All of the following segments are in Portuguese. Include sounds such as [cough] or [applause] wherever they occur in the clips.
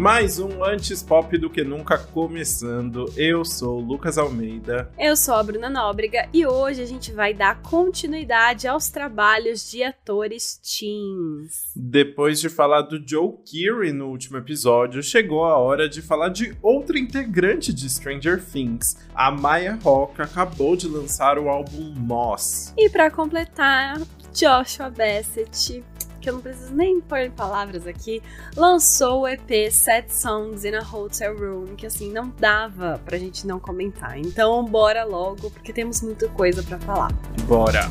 Mais um Antes Pop do que Nunca começando. Eu sou o Lucas Almeida. Eu sou a Bruna Nóbrega e hoje a gente vai dar continuidade aos trabalhos de atores teens. Depois de falar do Joe Keery no último episódio, chegou a hora de falar de outra integrante de Stranger Things. A Maya Hawke acabou de lançar o álbum Moss. E para completar, Joshua Bassett que eu não preciso nem pôr em palavras aqui, lançou o EP Set Songs in a Hotel Room, que assim, não dava pra gente não comentar. Então, bora logo, porque temos muita coisa para falar. Bora!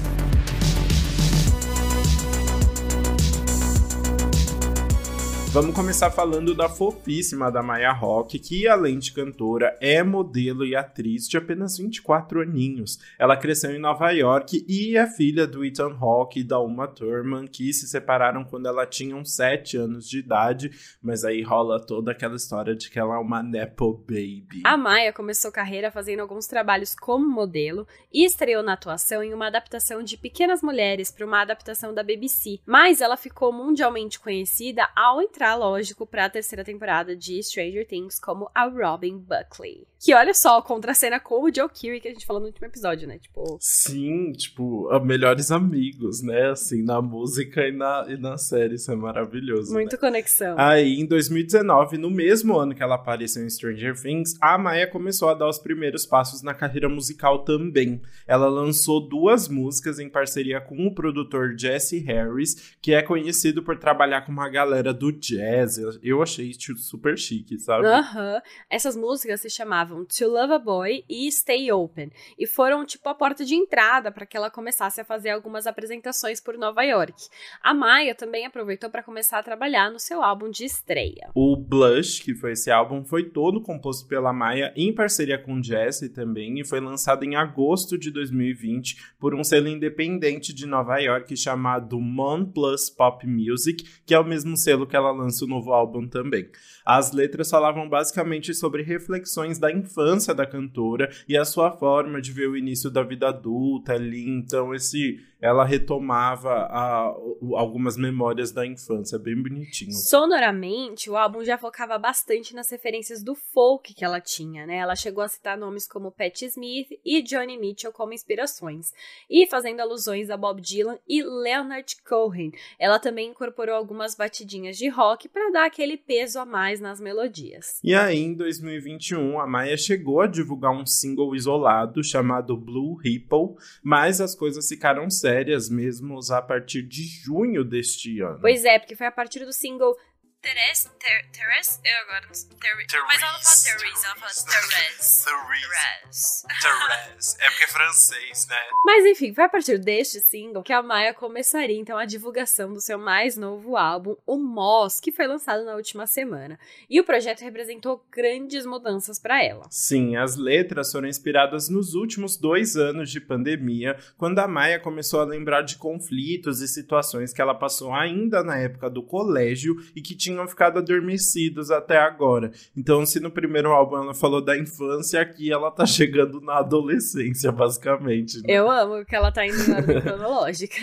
Vamos começar falando da fofíssima da Maya Rock, que além de cantora, é modelo e atriz de apenas 24 aninhos. Ela cresceu em Nova York e é filha do Ethan Hawke e da Uma Thurman, que se separaram quando ela tinha uns 7 anos de idade, mas aí rola toda aquela história de que ela é uma nepo baby. A Maya começou carreira fazendo alguns trabalhos como modelo e estreou na atuação em uma adaptação de Pequenas Mulheres para uma adaptação da BBC, mas ela ficou mundialmente conhecida ao entrar entrar, lógico, para a terceira temporada de Stranger Things como a Robin Buckley. Que olha só, contra a cena com o Joe Keery que a gente falou no último episódio, né? Tipo. Sim, tipo, melhores amigos, né? Assim, na música e na, e na série. Isso é maravilhoso. Muito né? conexão. Aí, em 2019, no mesmo ano que ela apareceu em Stranger Things, a Maya começou a dar os primeiros passos na carreira musical também. Ela lançou duas músicas em parceria com o produtor Jesse Harris, que é conhecido por trabalhar com uma galera do jazz. Eu achei super chique, sabe? Aham. Uhum. Essas músicas se chamavam chamavam To Love a Boy e Stay Open, e foram tipo a porta de entrada para que ela começasse a fazer algumas apresentações por Nova York. A Maia também aproveitou para começar a trabalhar no seu álbum de estreia. O Blush, que foi esse álbum, foi todo composto pela Maia em parceria com Jesse também e foi lançado em agosto de 2020 por um selo independente de Nova York chamado Mon Plus Pop Music, que é o mesmo selo que ela lança o novo álbum também. As letras falavam basicamente sobre reflexões da infância da cantora e a sua forma de ver o início da vida adulta ali. Então, esse ela retomava a, algumas memórias da infância, bem bonitinho. Sonoramente, o álbum já focava bastante nas referências do folk que ela tinha, né? Ela chegou a citar nomes como Patti Smith e Johnny Mitchell como inspirações, e fazendo alusões a Bob Dylan e Leonard Cohen. Ela também incorporou algumas batidinhas de rock para dar aquele peso a mais nas melodias. E aí, em 2021, a Maia chegou a divulgar um single isolado chamado Blue Ripple, mas as coisas ficaram sérias mesmo a partir de junho deste ano. Pois é, porque foi a partir do single Teres, ter, Teres, eu agora não sei. Ter, mas ela não fala Therese, ela fala Teres. Therese. Therese. É porque é francês, né? Mas enfim, foi a partir deste single que a Maia começaria então a divulgação do seu mais novo álbum, o Moss, que foi lançado na última semana. E o projeto representou grandes mudanças para ela. Sim, as letras foram inspiradas nos últimos dois anos de pandemia, quando a Maia começou a lembrar de conflitos e situações que ela passou ainda na época do colégio e que tinha tinham ficado adormecidos até agora. Então, se no primeiro álbum ela falou da infância, aqui ela tá chegando na adolescência, basicamente. Né? Eu amo que ela tá indo na [laughs] cronológica.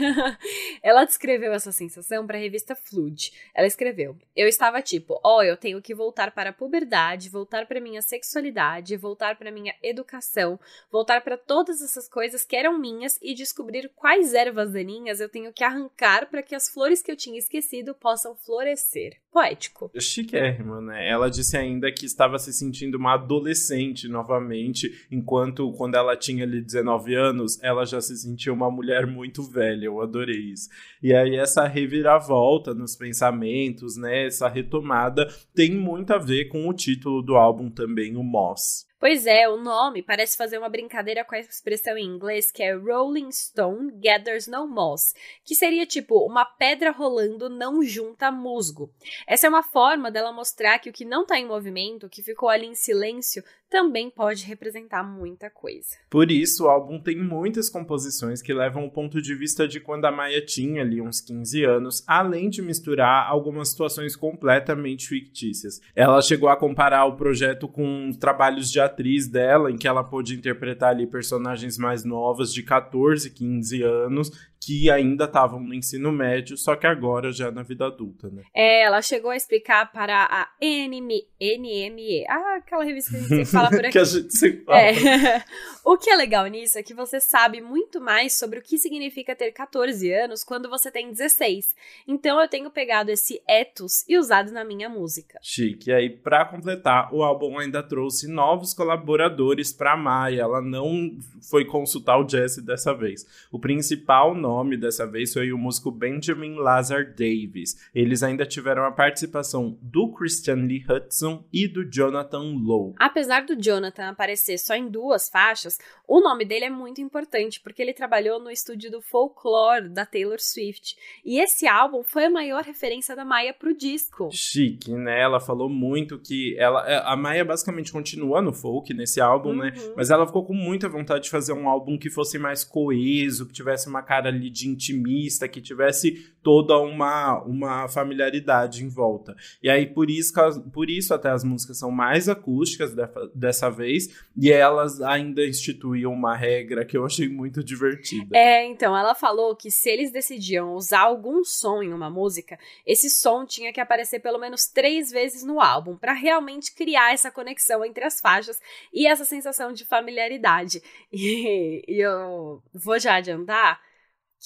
ela descreveu essa sensação para a revista Flood. Ela escreveu: Eu estava tipo, ó, oh, eu tenho que voltar para a puberdade, voltar para minha sexualidade, voltar para minha educação, voltar para todas essas coisas que eram minhas e descobrir quais ervas daninhas eu tenho que arrancar para que as flores que eu tinha esquecido possam florescer poético. Chiquérrimo, né? Ela disse ainda que estava se sentindo uma adolescente novamente, enquanto quando ela tinha ali 19 anos, ela já se sentia uma mulher muito velha. Eu adorei isso. E aí essa reviravolta nos pensamentos, né, essa retomada tem muito a ver com o título do álbum também, o Moss. Pois é, o nome parece fazer uma brincadeira com a expressão em inglês que é Rolling Stone Gathers No Moss, que seria tipo uma pedra rolando não junta musgo. Essa é uma forma dela mostrar que o que não está em movimento, que ficou ali em silêncio, também pode representar muita coisa. Por isso, o álbum tem muitas composições que levam o ponto de vista de quando a Maia tinha ali uns 15 anos, além de misturar algumas situações completamente fictícias. Ela chegou a comparar o projeto com trabalhos de atriz dela, em que ela pôde interpretar ali personagens mais novas de 14, 15 anos, que ainda estavam no ensino médio, só que agora já na vida adulta, né? É, ela chegou a explicar para a NM, NME, ah, aquela revista que a gente fala por aqui. [laughs] que a gente se fala. É. [laughs] o que é legal nisso é que você sabe muito mais sobre o que significa ter 14 anos quando você tem 16. Então eu tenho pegado esse ethos e usado na minha música. Chique. E aí, para completar, o álbum ainda trouxe novos colaboradores para Maia. Ela não foi consultar o Jesse dessa vez. O principal nome dessa vez foi o músico Benjamin Lazar Davis. Eles ainda tiveram a participação do Christian Lee Hudson e do Jonathan Lowe. Apesar do Jonathan aparecer só em duas faixas, o nome dele é muito importante porque ele trabalhou no estúdio do Folklore da Taylor Swift. E esse álbum foi a maior referência da Maia pro disco. Chique, né? Ela falou muito que ela é, a Maia basicamente continua no folk nesse álbum, né? Uhum. Mas ela ficou com muita vontade de fazer um álbum que fosse mais coeso, que tivesse uma cara ali de intimista, que tivesse toda uma, uma familiaridade em volta. E aí, por isso, por isso até as músicas são mais acústicas dessa vez, e elas ainda instituíam uma regra que eu achei muito divertida. É, então, ela falou que se eles decidiam usar algum som em uma música, esse som tinha que aparecer pelo menos três vezes no álbum, pra realmente criar essa conexão entre as faixas e essa sensação de familiaridade. [laughs] E, e eu vou já adiantar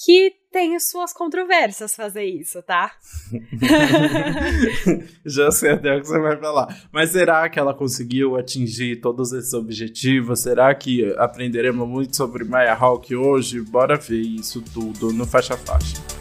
que tem as suas controvérsias fazer isso, tá? [laughs] Já sei até o que você vai falar. Mas será que ela conseguiu atingir todos esses objetivos? Será que aprenderemos muito sobre Maya Hawk hoje? Bora ver isso tudo no Faixa Faixa.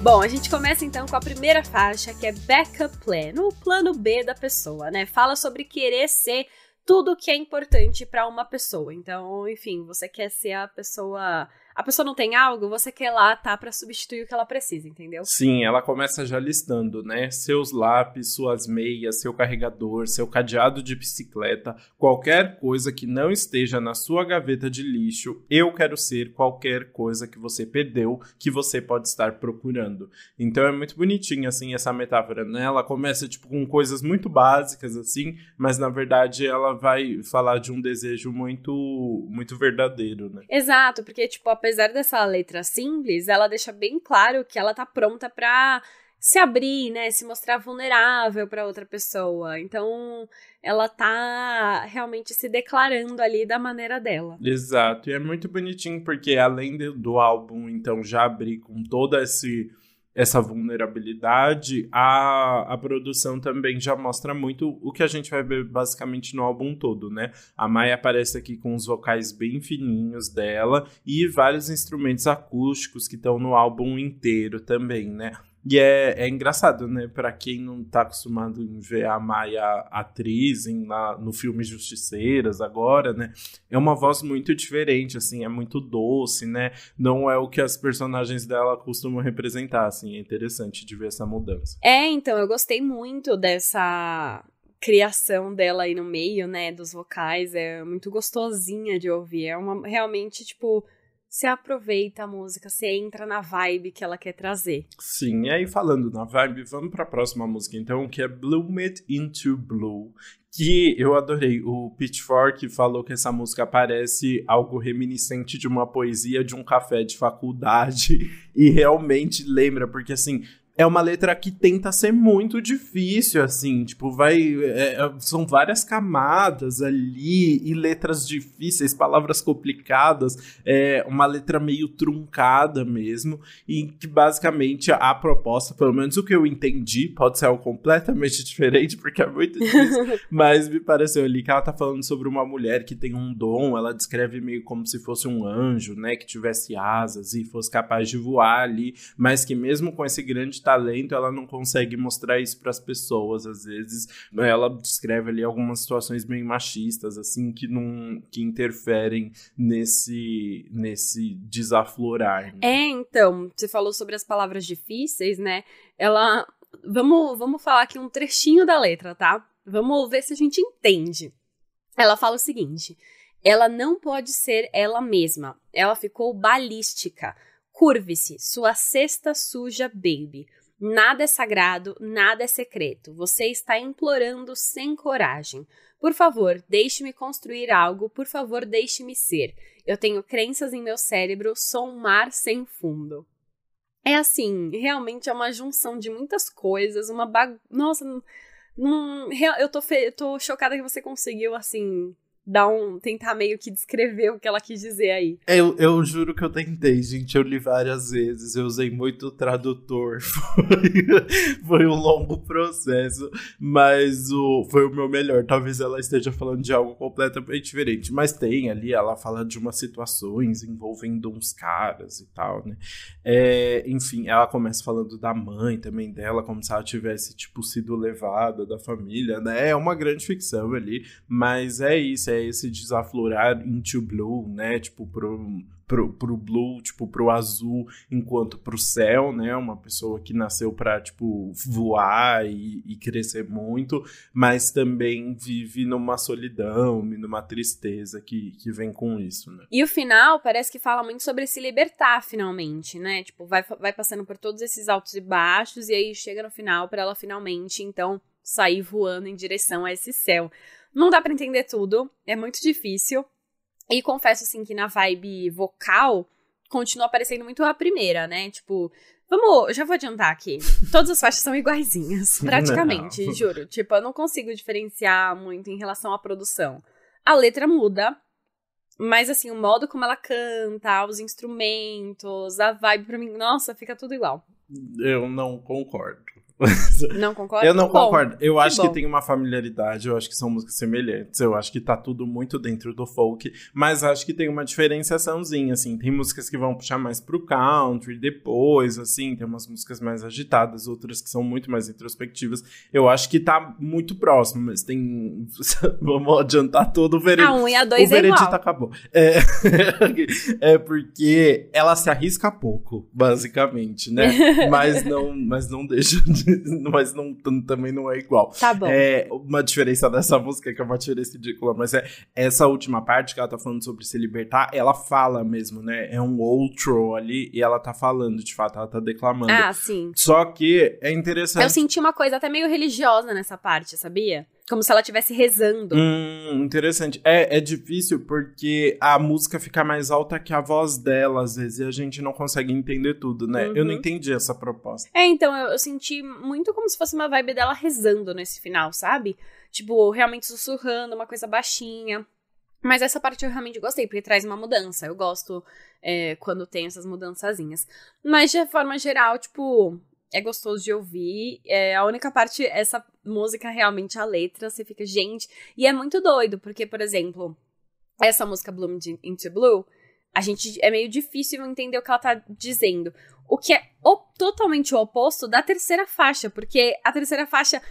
Bom, a gente começa então com a primeira faixa, que é Backup Plan, o plano B da pessoa, né? Fala sobre querer ser tudo que é importante pra uma pessoa. Então, enfim, você quer ser a pessoa. A pessoa não tem algo, você quer lá tá pra substituir o que ela precisa, entendeu? Sim, ela começa já listando, né? Seus lápis, suas meias, seu carregador, seu cadeado de bicicleta, qualquer coisa que não esteja na sua gaveta de lixo, eu quero ser qualquer coisa que você perdeu, que você pode estar procurando. Então é muito bonitinho, assim, essa metáfora, né? Ela começa, tipo, com coisas muito básicas, assim, mas na verdade ela vai falar de um desejo muito, muito verdadeiro, né? Exato, porque, tipo, apesar dessa letra simples, ela deixa bem claro que ela tá pronta pra se abrir, né? Se mostrar vulnerável pra outra pessoa. Então, ela tá realmente se declarando ali da maneira dela. Exato, e é muito bonitinho porque além do álbum então já abrir com toda esse, essa vulnerabilidade, a, a produção também já mostra muito o que a gente vai ver basicamente no álbum todo, né? A Maia aparece aqui com os vocais bem fininhos dela e vários instrumentos acústicos que estão no álbum inteiro também, né? E é, é engraçado, né? Pra quem não tá acostumado em ver a Maia atriz em, lá, no filme Justiceiras agora, né? É uma voz muito diferente, assim, é muito doce, né? Não é o que as personagens dela costumam representar, assim. É interessante de ver essa mudança. É, então, eu gostei muito dessa criação dela aí no meio, né, dos vocais, é muito gostosinha de ouvir, é uma, realmente, tipo, você aproveita a música, você entra na vibe que ela quer trazer. Sim, e aí falando na vibe, vamos pra próxima música então, que é Bloom It Into Blue. Que eu adorei. O Pitchfork falou que essa música parece algo reminiscente de uma poesia de um café de faculdade. [laughs] E realmente lembra, porque assim. É uma letra que tenta ser muito difícil, assim, tipo, vai. é, é, são várias camadas ali, e letras difíceis, palavras complicadas, é uma letra meio truncada mesmo e que basicamente a proposta, pelo menos o que eu entendi, pode ser algo completamente [laughs] diferente, porque é muito difícil, [laughs] mas me pareceu ali que ela tá falando sobre uma mulher que tem um dom, ela descreve meio como se fosse um anjo, né, que tivesse asas e fosse capaz de voar ali, mas que mesmo com esse grande talento, ela não consegue mostrar isso para as pessoas, às vezes. Ela descreve ali algumas situações bem machistas, assim, que não que interferem nesse nesse desaflorar. né? É, então, você falou sobre as palavras difíceis, né? Ela. Vamos, vamos falar aqui um trechinho da letra, tá? Vamos ver se a gente entende. Ela fala o seguinte: ela não pode ser ela mesma. Ela ficou balística. Curve-se, sua cesta suja, baby. Nada é sagrado, nada é secreto. Você está implorando sem coragem. Por favor, deixe-me construir algo, por favor, deixe-me ser. Eu tenho crenças em meu cérebro, sou um mar sem fundo. É assim, realmente é uma junção de muitas coisas, uma bag... Nossa, não, eu tô, fe... tô chocada que você conseguiu, assim, dar um. tentar meio que descrever o que ela quis dizer aí. Eu, eu juro que eu tentei, gente. Eu li várias vezes, eu usei muito tradutor. [laughs] Foi, foi um longo processo, mas o, foi o meu melhor. Talvez ela esteja falando de algo completamente diferente. Mas tem ali, ela fala de umas situações envolvendo uns caras e tal, né? É, enfim, ela começa falando da mãe também dela, como se ela tivesse, tipo, sido levada da família, né? É uma grande ficção ali, mas é isso, é esse desaflorar into blue, né? Tipo, pro, pro, pro blue, tipo, pro azul, enquanto pro céu, né? Uma pessoa que nasceu pra, tipo, voar e, e crescer muito, mas também vive numa solidão, numa tristeza que, que vem com isso, né? E o final parece que fala muito sobre se libertar, finalmente, né? Tipo, vai, vai passando por todos esses altos e baixos, e aí chega no final para ela finalmente, então, sair voando em direção a esse céu. Não dá para entender tudo, é muito difícil. E confesso, assim, que na vibe vocal, continua aparecendo muito a primeira, né? Tipo, vamos, já vou adiantar aqui. [laughs] Todas as faixas são iguaizinhas, praticamente, não. juro. Tipo, eu não consigo diferenciar muito em relação à produção. A letra muda, mas assim, o modo como ela canta, os instrumentos, a vibe pra mim, nossa, fica tudo igual. Eu não concordo. Não concordo? Eu não bom, concordo. Eu que acho bom. que tem uma familiaridade, eu acho que são músicas semelhantes, eu acho que tá tudo muito dentro do folk, mas acho que tem uma diferenciaçãozinha, assim. Tem músicas que vão puxar mais pro country depois, assim, tem umas músicas mais agitadas, outras que são muito mais introspectivas. Eu acho que tá muito próximo, mas tem. [laughs] Vamos adiantar todo o veredito. A 1 um e a 2 O é veredito acabou. É... [laughs] é porque ela se arrisca pouco, basicamente, né? [laughs] mas não, mas não deixa de [laughs] mas não, também não é igual. Tá bom. É, uma diferença dessa música, que é uma diferença ridícula, mas é essa última parte que ela tá falando sobre se libertar, ela fala mesmo, né? É um outro ali e ela tá falando, de fato, ela tá declamando. Ah, sim. Só que é interessante. Eu senti uma coisa até meio religiosa nessa parte, sabia? Como se ela estivesse rezando. Hum, interessante. É, é difícil porque a música fica mais alta que a voz dela, às vezes, e a gente não consegue entender tudo, né? Uhum. Eu não uhum. entendi essa proposta. É, então, eu, eu, senti muito como se fosse uma vibe dela rezando nesse final, sabe? Tipo, realmente sussurrando, uma coisa baixinha. Mas essa parte eu realmente gostei, porque traz uma mudança. Eu gosto é, quando tem essas mudançazinhas. Mas de forma geral, tipo, é gostoso de ouvir. É, a única parte, essa música realmente, a letra, você fica, gente. E é muito doido, porque, por exemplo, essa música Bloom into Blue, a gente é meio difícil entender o que ela tá dizendo. O que é o, totalmente o oposto da terceira faixa, porque a terceira faixa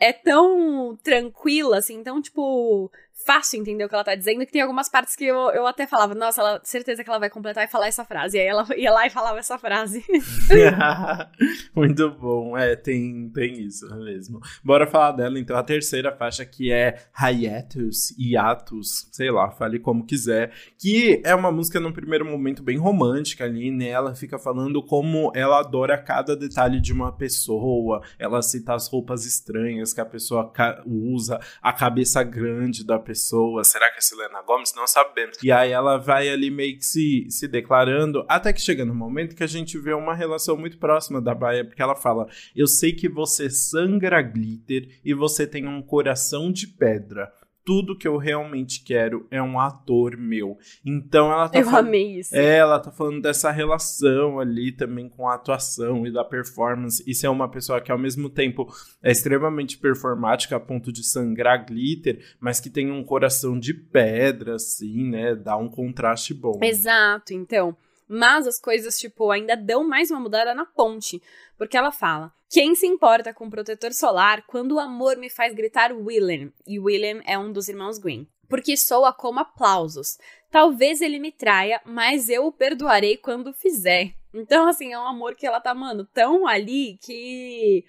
é tão tranquila, assim, então, tipo, fácil entender o que ela tá dizendo, que tem algumas partes que eu, eu até falava, nossa, ela, certeza que ela vai completar e falar essa frase. E aí ela ia lá e falava essa frase. [laughs] [laughs] Muito bom, é, tem, tem isso mesmo. Bora falar dela, então, a terceira faixa que é Hiatus, Hiatus, sei lá, fale como quiser, que é uma música num primeiro momento bem romântica ali, né? Ela fica falando como ela adora cada detalhe de uma pessoa, ela cita as roupas estranhas que a pessoa usa, a cabeça grande da pessoa pessoa? Será que é Selena Gomes? Não sabemos. E aí ela vai ali meio que se, se declarando, até que chega no momento que a gente vê uma relação muito próxima da Baia, porque ela fala: Eu sei que você sangra glitter e você tem um coração de pedra tudo que eu realmente quero é um ator meu. Então ela tá Eu falando, amei isso. É, ela tá falando dessa relação ali também com a atuação e da performance. E se é uma pessoa que ao mesmo tempo é extremamente performática a ponto de sangrar glitter, mas que tem um coração de pedra, assim, né? Dá um contraste bom. Exato, então. Mas as coisas, tipo, ainda dão mais uma mudada na ponte. Porque ela fala: Quem se importa com protetor solar quando o amor me faz gritar William? E William é um dos irmãos Green. Porque soa como aplausos. Talvez ele me traia, mas eu o perdoarei quando fizer. Então, assim, é um amor que ela tá, mano, tão ali que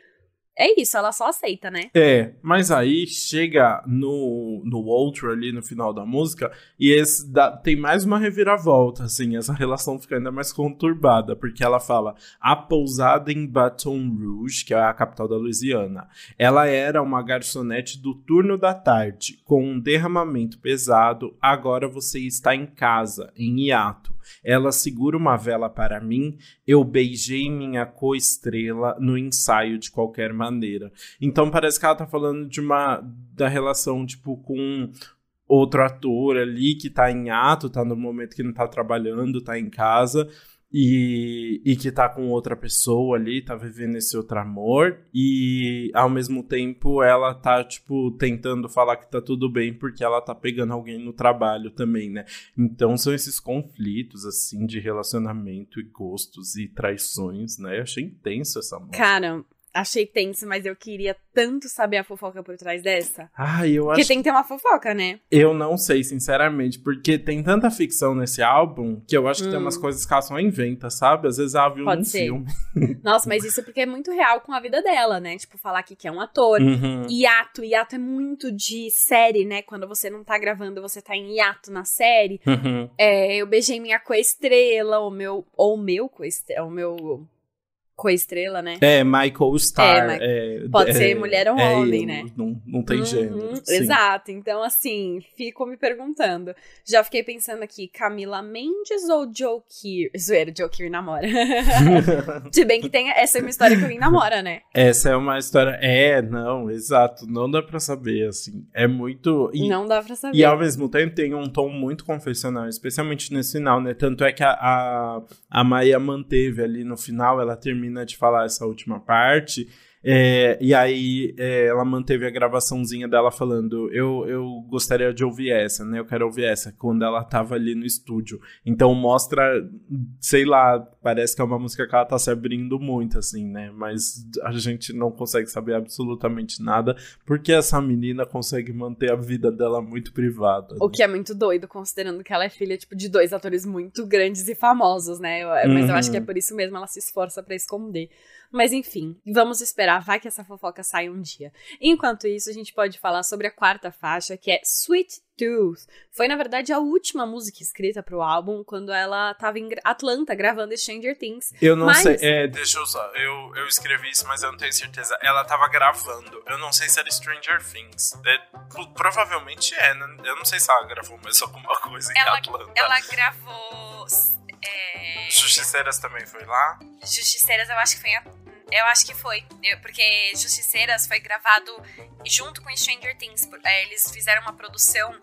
é isso, ela só aceita, né? É, mas aí chega no, no outro ali no final da música e esse dá, tem mais uma reviravolta, assim, essa relação fica ainda mais conturbada, porque ela fala a pousada em Baton Rouge, que é a capital da Louisiana, ela era uma garçonete do turno da tarde, com um derramamento pesado, agora você está em casa, em hiato. Ela segura uma vela para mim, eu beijei minha co-estrela no ensaio de qualquer maneira. Então parece que ela tá falando de uma da relação tipo com outro ator ali que tá em ato, tá no momento que não tá trabalhando, tá em casa e, e que tá com outra pessoa ali, tá vivendo esse outro amor, e ao mesmo tempo ela tá, tipo, tentando falar que tá tudo bem porque ela tá pegando alguém no trabalho também, né? Então são esses conflitos, assim, de relacionamento e gostos e traições, né? Eu achei intenso essa música. Cara, achei tenso, mas eu queria tanto saber a fofoca por trás dessa. Ah, eu acho. Porque tem que ter uma fofoca, né? Eu não sei, sinceramente, porque tem tanta ficção nesse álbum que eu acho que Hum. tem umas coisas que ela só inventa, sabe? Às vezes ela viu Pode num ser. filme. [laughs] Nossa, mas isso porque é muito real com a vida dela, né? Tipo, falar aqui que é um ator. Uhum. Hiato, hiato é muito de série, né? Quando você não tá gravando, você tá em hiato na série. Uhum. É, eu beijei minha coestrela, o meu. Ou meu coestrela. O meu coestrela, né? É, Michael Starr. É, é, pode é- ser mulher ou é homem, né? Não, não tem Uhum, gênero. sim. Exato. Então, assim, fico me perguntando. Já fiquei pensando aqui, Camila Mendes ou Joe Keir? [laughs] Zoeira, Joe Keir namora. [laughs] Se bem que tem essa é uma história que alguém namora, né? Essa é uma história. É, não, exato. Não dá pra saber, assim. É muito. E, Não dá pra saber. e ao mesmo tempo tem um tom muito confessional, especialmente nesse final, né? Tanto é que a, a, a Maia manteve ali no final, ela termina de falar essa última parte. É, e aí é, ela manteve a gravaçãozinha dela falando: eu, eu gostaria de ouvir essa, né? Eu quero ouvir essa, quando ela tava ali no estúdio. Então mostra, sei lá, parece que é uma música que ela tá se abrindo muito, assim, né? Mas a gente não consegue saber absolutamente nada, porque essa menina consegue manter a vida dela muito privada. O que é muito doido, considerando que ela é filha, tipo, de dois atores muito grandes e famosos, né? Mas eu acho que é Uhum. por isso mesmo ela se esforça pra esconder. Mas enfim, vamos esperar, vai que essa fofoca sai um dia. Enquanto isso, a gente pode falar sobre a quarta faixa, que é Sweet Tooth. Foi, na verdade, a última música escrita pro álbum, quando ela tava em Atlanta gravando Stranger Things. Eu não Mas- sei, é, deixa eu só, eu, eu escrevi isso, mas eu não tenho certeza. Ela tava gravando, eu não sei se era Stranger Things. É, pro- provavelmente é, né? Eu não sei se ela gravou mais alguma coisa em Ela- Atlanta. Ela gravou. É... Justiceiras também foi lá? Justiceiras, eu acho que foi. a- Eu acho que foi. Eu- porque Justiceiras foi gravado junto com Stranger Things. é, eles fizeram uma produção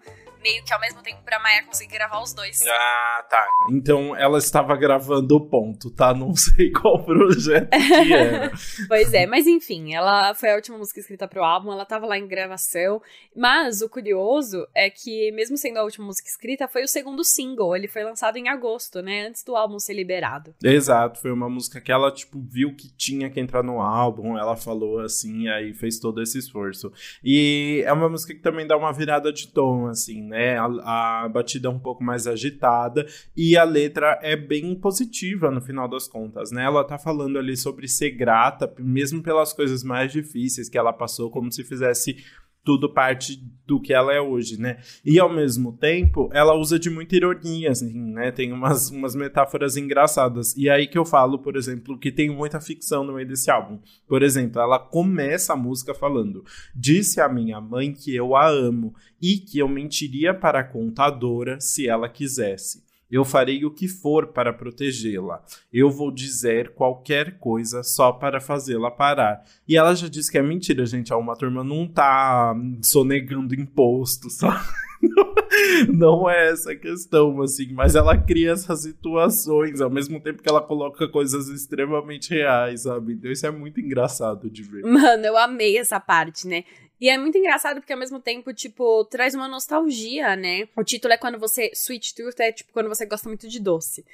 meio que ao mesmo tempo pra Maia conseguir gravar os dois. Ah, tá. Então ela estava gravando o ponto, tá? Não [laughs] sei qual projeto que era. [laughs] Pois é, mas enfim, ela foi a última música escrita pro álbum, ela tava lá em gravação. Mas o curioso é que, mesmo sendo a última música escrita, foi o segundo single. Ele foi lançado em agosto, né? Antes do álbum ser liberado. Exato, foi uma música que ela, tipo, viu que tinha que entrar no álbum, ela falou assim, aí fez todo esse esforço. E é uma música que também dá uma virada de tom, assim, né? A, a batida é um pouco mais agitada e a letra é bem positiva no final das contas, né? Ela tá falando ali sobre ser grata, mesmo pelas coisas mais difíceis que ela passou, como se fizesse tudo parte do que ela é hoje, né? E ao mesmo tempo, ela usa de muita ironia, assim, né? Tem umas, umas metáforas engraçadas. E aí que eu falo, por exemplo, que tem muita ficção no meio desse álbum. Por exemplo, ela começa a música falando: Disse a minha mãe que eu a amo e que eu mentiria para a contadora se ela quisesse. Eu farei o que for para protegê-la. Eu vou dizer qualquer coisa só para fazê-la parar. E ela já disse que é mentira, gente. A uma turma não tá sonegando imposto, [laughs] sabe? Não é essa a questão, assim, mas ela cria essas situações ao mesmo tempo que ela coloca coisas extremamente reais, sabe? Então isso é muito engraçado de ver. Mano, eu amei essa parte, né? E é muito engraçado porque ao mesmo tempo, tipo, traz uma nostalgia, né? O título é quando você. Sweet Tooth é tipo quando você gosta muito de doce.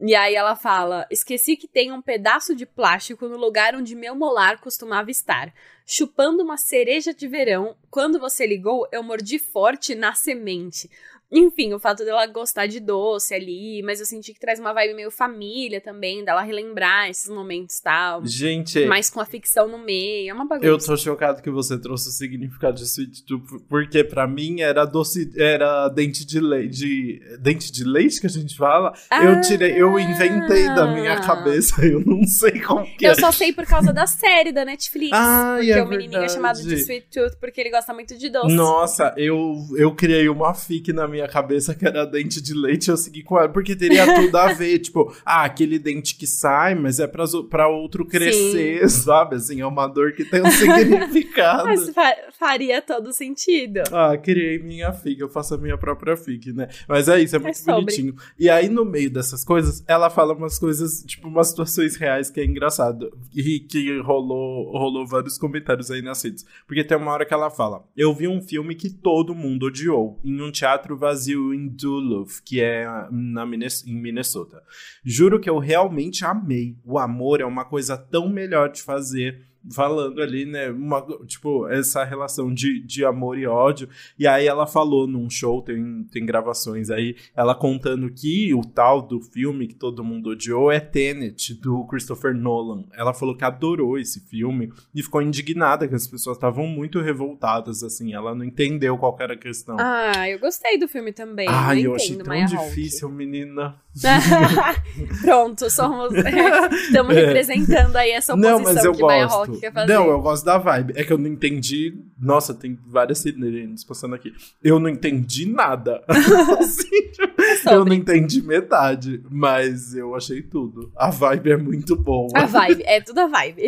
E aí ela fala: Esqueci que tem um pedaço de plástico no lugar onde meu molar costumava estar. chupando uma cereja de verão. Quando você ligou, eu mordi forte na semente. Enfim, o fato dela gostar de doce ali, mas eu senti que traz uma vibe meio família também, dela relembrar esses momentos e tal. Gente. Mas com a ficção no meio, é uma bagunça. Eu tô chocado que você trouxe o significado de sweet tooth, porque pra mim era doce, era dente de leite, dente de leite que a gente fala. Ah, eu tirei, eu inventei da minha cabeça, eu não sei como que Eu é. só sei por causa da série da Netflix. Ah, porque é o menininho é chamado de sweet tooth porque ele gosta muito de doce. Nossa, eu, eu criei uma fic na minha cabeça que era dente de leite, eu segui com ela, porque teria tudo a ver, tipo, ah, aquele dente que sai, mas é pra, pra outro crescer, Sim. [laughs] sabe? Assim, é uma dor que tem um significado. mas fa faria todo sentido. Ah, criei minha fic, eu faço a minha própria fic, né? Mas é isso, é muito é bonitinho. E aí, no meio dessas coisas, ela fala umas coisas, tipo, umas situações reais que é engraçado. E que rolou, rolou vários comentários aí nas redes. Porque tem uma hora que ela fala: Eu vi um filme que todo mundo odiou, em um teatro vazio em Duluth, que é na em Minnesota. Juro que eu realmente amei. O amor é uma coisa tão melhor de fazer falando ali, né, uma, tipo, essa relação de, de amor e ódio. E aí ela falou num show, tem, tem gravações aí, ela contando que o tal do filme que todo mundo odiou é Tenet, do Christopher Nolan. Ela falou que adorou esse filme e ficou indignada que as pessoas estavam muito revoltadas, assim, ela não entendeu qual era a questão. Ah, eu gostei do filme também. Ah, eu, eu achei tão Maya difícil, Hawk. menina. [laughs] Pronto, somos. [laughs] Estamos é. representando aí essa oposição não, mas eu que gosto. Maya Hawk fazer. Não, eu gosto da vibe. É que eu não entendi. Nossa, tem várias sirenes passando aqui. Eu não entendi nada. [laughs] assim, é eu não entendi metade, mas eu achei tudo. A vibe é muito boa. A vibe, é tudo a vibe.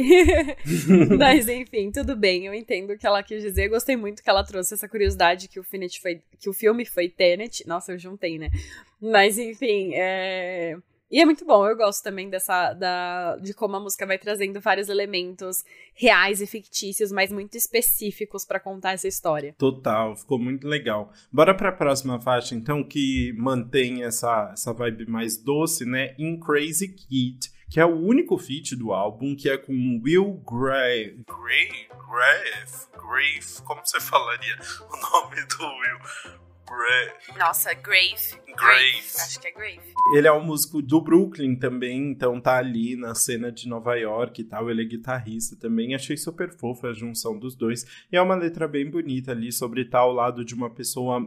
[laughs] mas enfim, tudo bem. Eu entendo o que ela quis dizer. Gostei muito que ela trouxe essa curiosidade que o, foi, que o filme foi Tenet. Nossa, eu juntei, né? Mas enfim, é. E é muito bom, eu gosto também dessa da, de como a música vai trazendo vários elementos reais e fictícios, mas muito específicos para contar essa história. Total, ficou muito legal. Bora para a próxima faixa, então, que mantém essa, essa vibe mais doce, né? In Crazy Kid, que é o único feat do álbum, que é com Will Grave. Grave? Grave? Grave? Como você falaria o [laughs] nome do Will? Grave. Nossa, Grave. Grave. Acho que é Grave. Ele é um músico do Brooklyn também, então tá ali na cena de Nova York e tal. Ele é guitarrista também. Achei super fofa a junção dos dois. E é uma letra bem bonita ali sobre estar ao lado de uma pessoa.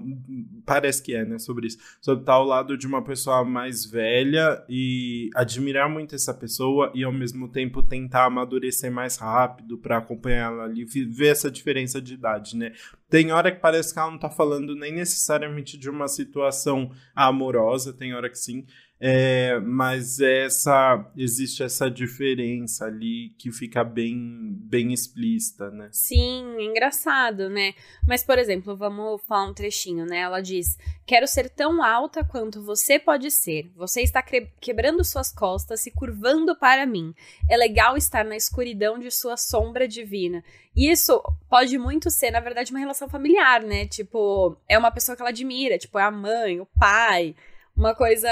Parece que é, né? Sobre isso. Sobre estar ao lado de uma pessoa mais velha e admirar muito essa pessoa e ao mesmo tempo tentar amadurecer mais rápido para acompanhar ela ali, ver essa diferença de idade, né? Tem hora que parece que ela não tá falando nem necessariamente de uma situação amorosa, tem hora que sim, é, mas essa existe essa diferença ali que fica bem bem explícita, né? Sim, engraçado, né? Mas por exemplo, vamos falar um trechinho, né? Ela diz: "Quero ser tão alta quanto você pode ser. Você está quebrando suas costas, se curvando para mim. É legal estar na escuridão de sua sombra divina." E isso pode muito ser, na verdade, uma relação familiar, né? Tipo, é uma pessoa que ela admira, tipo, é a mãe, o pai, uma coisa,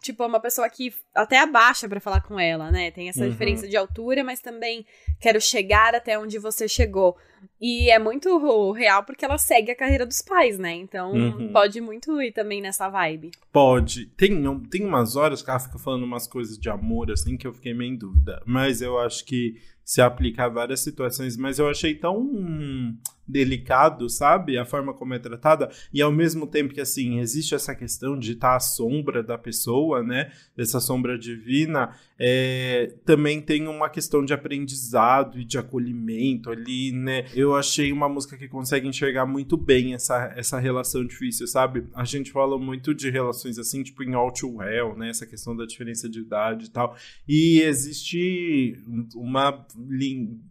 tipo, uma pessoa que até abaixa para falar com ela, né? Tem essa uhum. diferença de altura, mas também quero chegar até onde você chegou. E é muito real porque ela segue a carreira dos pais, né? Então uhum. pode muito ir também nessa vibe. Pode. Tem, tem umas horas que ela fica falando umas coisas de amor, assim, que eu fiquei meio em dúvida. Mas eu acho que se aplica a várias situações. Mas eu achei tão delicado, sabe? A forma como é tratada. E ao mesmo tempo que, assim, existe essa questão de estar à sombra da pessoa, né? Essa sombra divina. É, também tem uma questão de aprendizado e de acolhimento ali, né? Eu achei uma música que consegue enxergar muito bem essa, essa relação difícil, sabe? A gente fala muito de relações assim, tipo em All Too Well, né? Essa questão da diferença de idade e tal. E existe uma,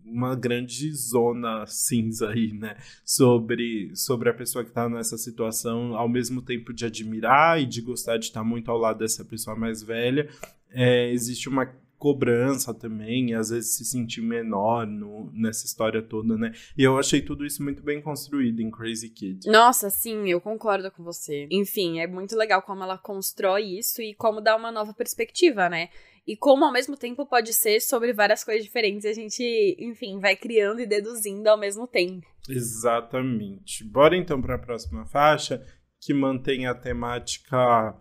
uma grande zona cinza aí, né? Né? Sobre, sobre a pessoa que está nessa situação, ao mesmo tempo de admirar e de gostar de estar muito ao lado dessa pessoa mais velha. É, existe uma cobrança também, às vezes se sentir menor no, nessa história toda, né? E eu achei tudo isso muito bem construído em Crazy Kid. Nossa, sim, eu concordo com você. Enfim, é muito legal como ela constrói isso e como dá uma nova perspectiva, né? E como ao mesmo tempo pode ser sobre várias coisas diferentes a gente, enfim, vai criando e deduzindo ao mesmo tempo. Exatamente. Bora então para a próxima faixa, que mantém a temática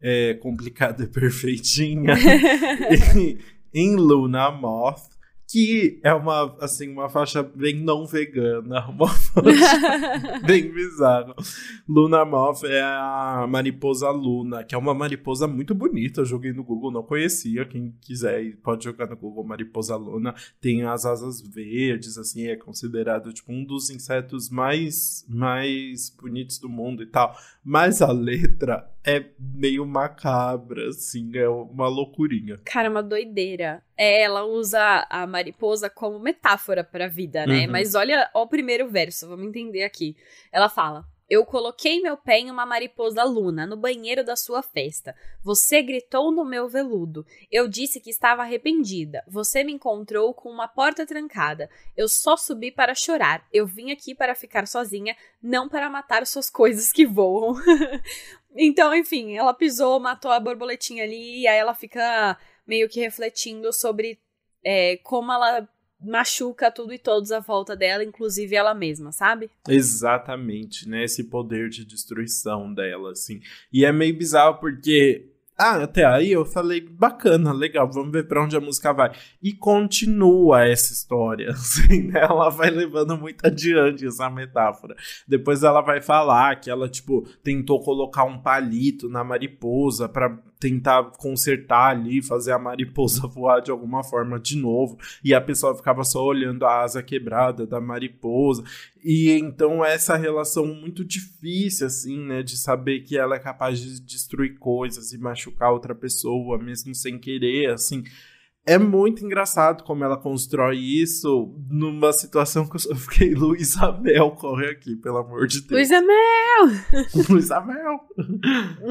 é, complicada e [laughs] perfeitinha. [laughs] [laughs] em Luna Moth, que é uma, assim, uma faixa bem não vegana, [laughs] uma faixa bem bizarra. Luna Moth é a mariposa Luna, que é uma mariposa muito bonita, eu joguei no Google, não conhecia, quem quiser pode jogar no Google mariposa Luna, tem as asas verdes, assim, é considerado, tipo, um dos insetos mais, mais bonitos do mundo e tal, mas a letra é meio macabra, assim, é uma loucurinha. Cara, uma doideira. É, ela usa a mariposa como metáfora para a vida, né? Uhum. Mas olha o primeiro verso, vamos entender aqui. Ela fala: eu coloquei meu pé em uma mariposa luna no banheiro da sua festa. Você gritou no meu veludo. Eu disse que estava arrependida. Você me encontrou com uma porta trancada. Eu só subi para chorar. Eu vim aqui para ficar sozinha, não para matar suas coisas que voam. [laughs] então, enfim, ela pisou, matou a borboletinha ali e aí ela fica meio que refletindo sobre é, como ela machuca tudo e todos à volta dela, inclusive ela mesma, sabe? Exatamente, né? Esse poder de destruição dela, assim. E é meio bizarro porque ah, até aí eu falei, bacana, legal, vamos ver para onde a música vai. E continua essa história, [laughs] assim, né? Ela vai levando muito adiante essa metáfora. Depois ela vai falar que ela, tipo, tentou colocar um palito na mariposa para tentar consertar ali, fazer a mariposa [laughs] voar de alguma forma de novo, e a pessoa ficava só olhando a asa quebrada da mariposa. E então essa relação muito difícil assim, né, de saber que ela é capaz de destruir coisas e machucar outra pessoa mesmo sem querer, assim. É muito engraçado como ela constrói isso numa situação que eu só fiquei, [laughs] Luísa corre aqui, pelo amor de Deus. Luísa Mel! Luísa [laughs] Mel!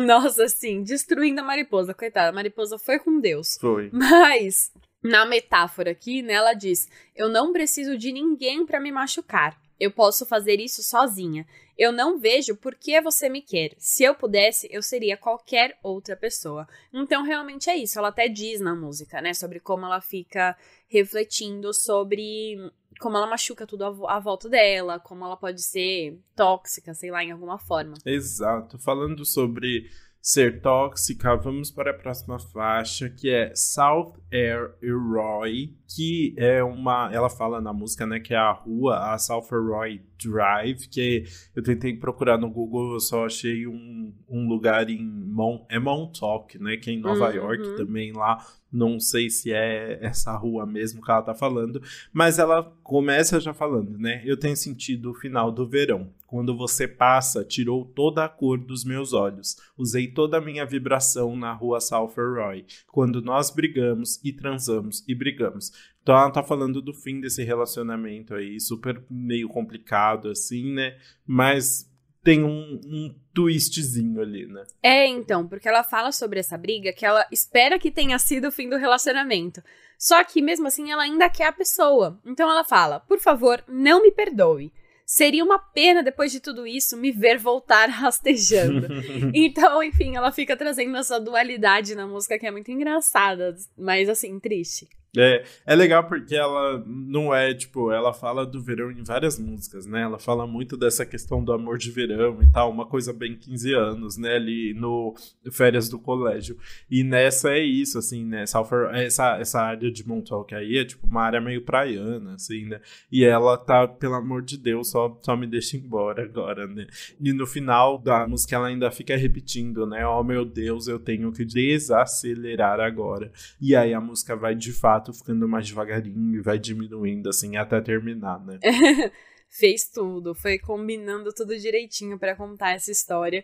Nossa, assim, destruindo a mariposa, coitada, a mariposa foi com Deus. Foi. Mas, na metáfora aqui, né, ela diz, eu não preciso de ninguém para me machucar. Eu posso fazer isso sozinha. Eu não vejo por que você me quer. Se eu pudesse, eu seria qualquer outra pessoa. Então, realmente é isso. Ela até diz na música, né? Sobre como ela fica refletindo sobre como ela machuca tudo à, volta dela, como ela pode ser tóxica, sei lá, em alguma forma. Exato. Falando sobre ser tóxica, vamos para a próxima faixa, que é South Air Roy, que é uma. Ela fala na música, né, que é a rua, a South Roy Drive, que eu tentei procurar no Google, eu só achei um, um lugar em Mon, é Montauk, né, que é em Nova uhum. York também lá. Não sei se é essa rua mesmo que ela tá falando, mas ela começa já falando, né? Eu tenho sentido o final do verão. Quando você passa, tirou toda a cor dos meus olhos. Usei toda a minha vibração na rua South Roy. Quando nós brigamos e transamos e brigamos. Então ela tá falando do fim desse relacionamento aí, super meio complicado, assim, né? Mas tem um, um twistzinho ali, né? É, então, porque ela fala sobre essa briga que ela espera que tenha sido o fim do relacionamento. Só que mesmo assim ela ainda quer a pessoa. Então ela fala: por favor, não me perdoe. Seria uma pena, depois de tudo isso, me ver voltar [laughs] rastejando. [laughs] então, enfim, ela fica trazendo essa dualidade na música que é muito engraçada, mas assim, triste. É, é legal porque ela não é, tipo, ela fala do verão em várias músicas, né? Ela fala muito dessa questão do amor de verão e tal, uma coisa bem 15 anos, né? Ali no Férias do Colégio. E nessa é isso, assim, né? Essa, essa área de Montauk aí é, tipo, uma área meio praiana, assim, né? E ela tá, pelo amor de Deus, só, só me deixa embora agora, né? E no final da música ela ainda fica repetindo, né? Oh, meu Deus, eu tenho que desacelerar agora. E aí a música vai, de fato, fato ficando mais devagarinho e vai diminuindo, assim, até terminar, né? [laughs] Fez tudo, foi combinando tudo direitinho para contar essa história,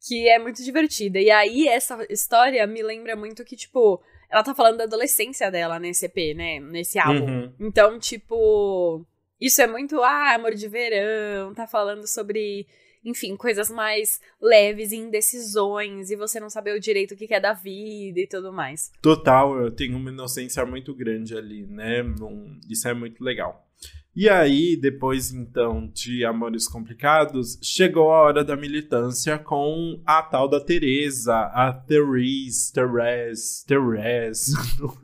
que é muito divertida. E aí, essa história me lembra muito que, tipo, ela tá falando da adolescência dela nesse EP, né? Nesse álbum. Uhum. Então, tipo, isso é muito, ah, amor de verão, tá falando sobre enfim, coisas mais leves e indecisões, e você não saber o direito o que é da vida e tudo mais. Total, eu tenho uma inocência muito grande ali, né? Isso é muito legal. E aí, depois então de Amores Complicados, chegou a hora da militância com a tal da Teresa, a Therese, Therese, Therese,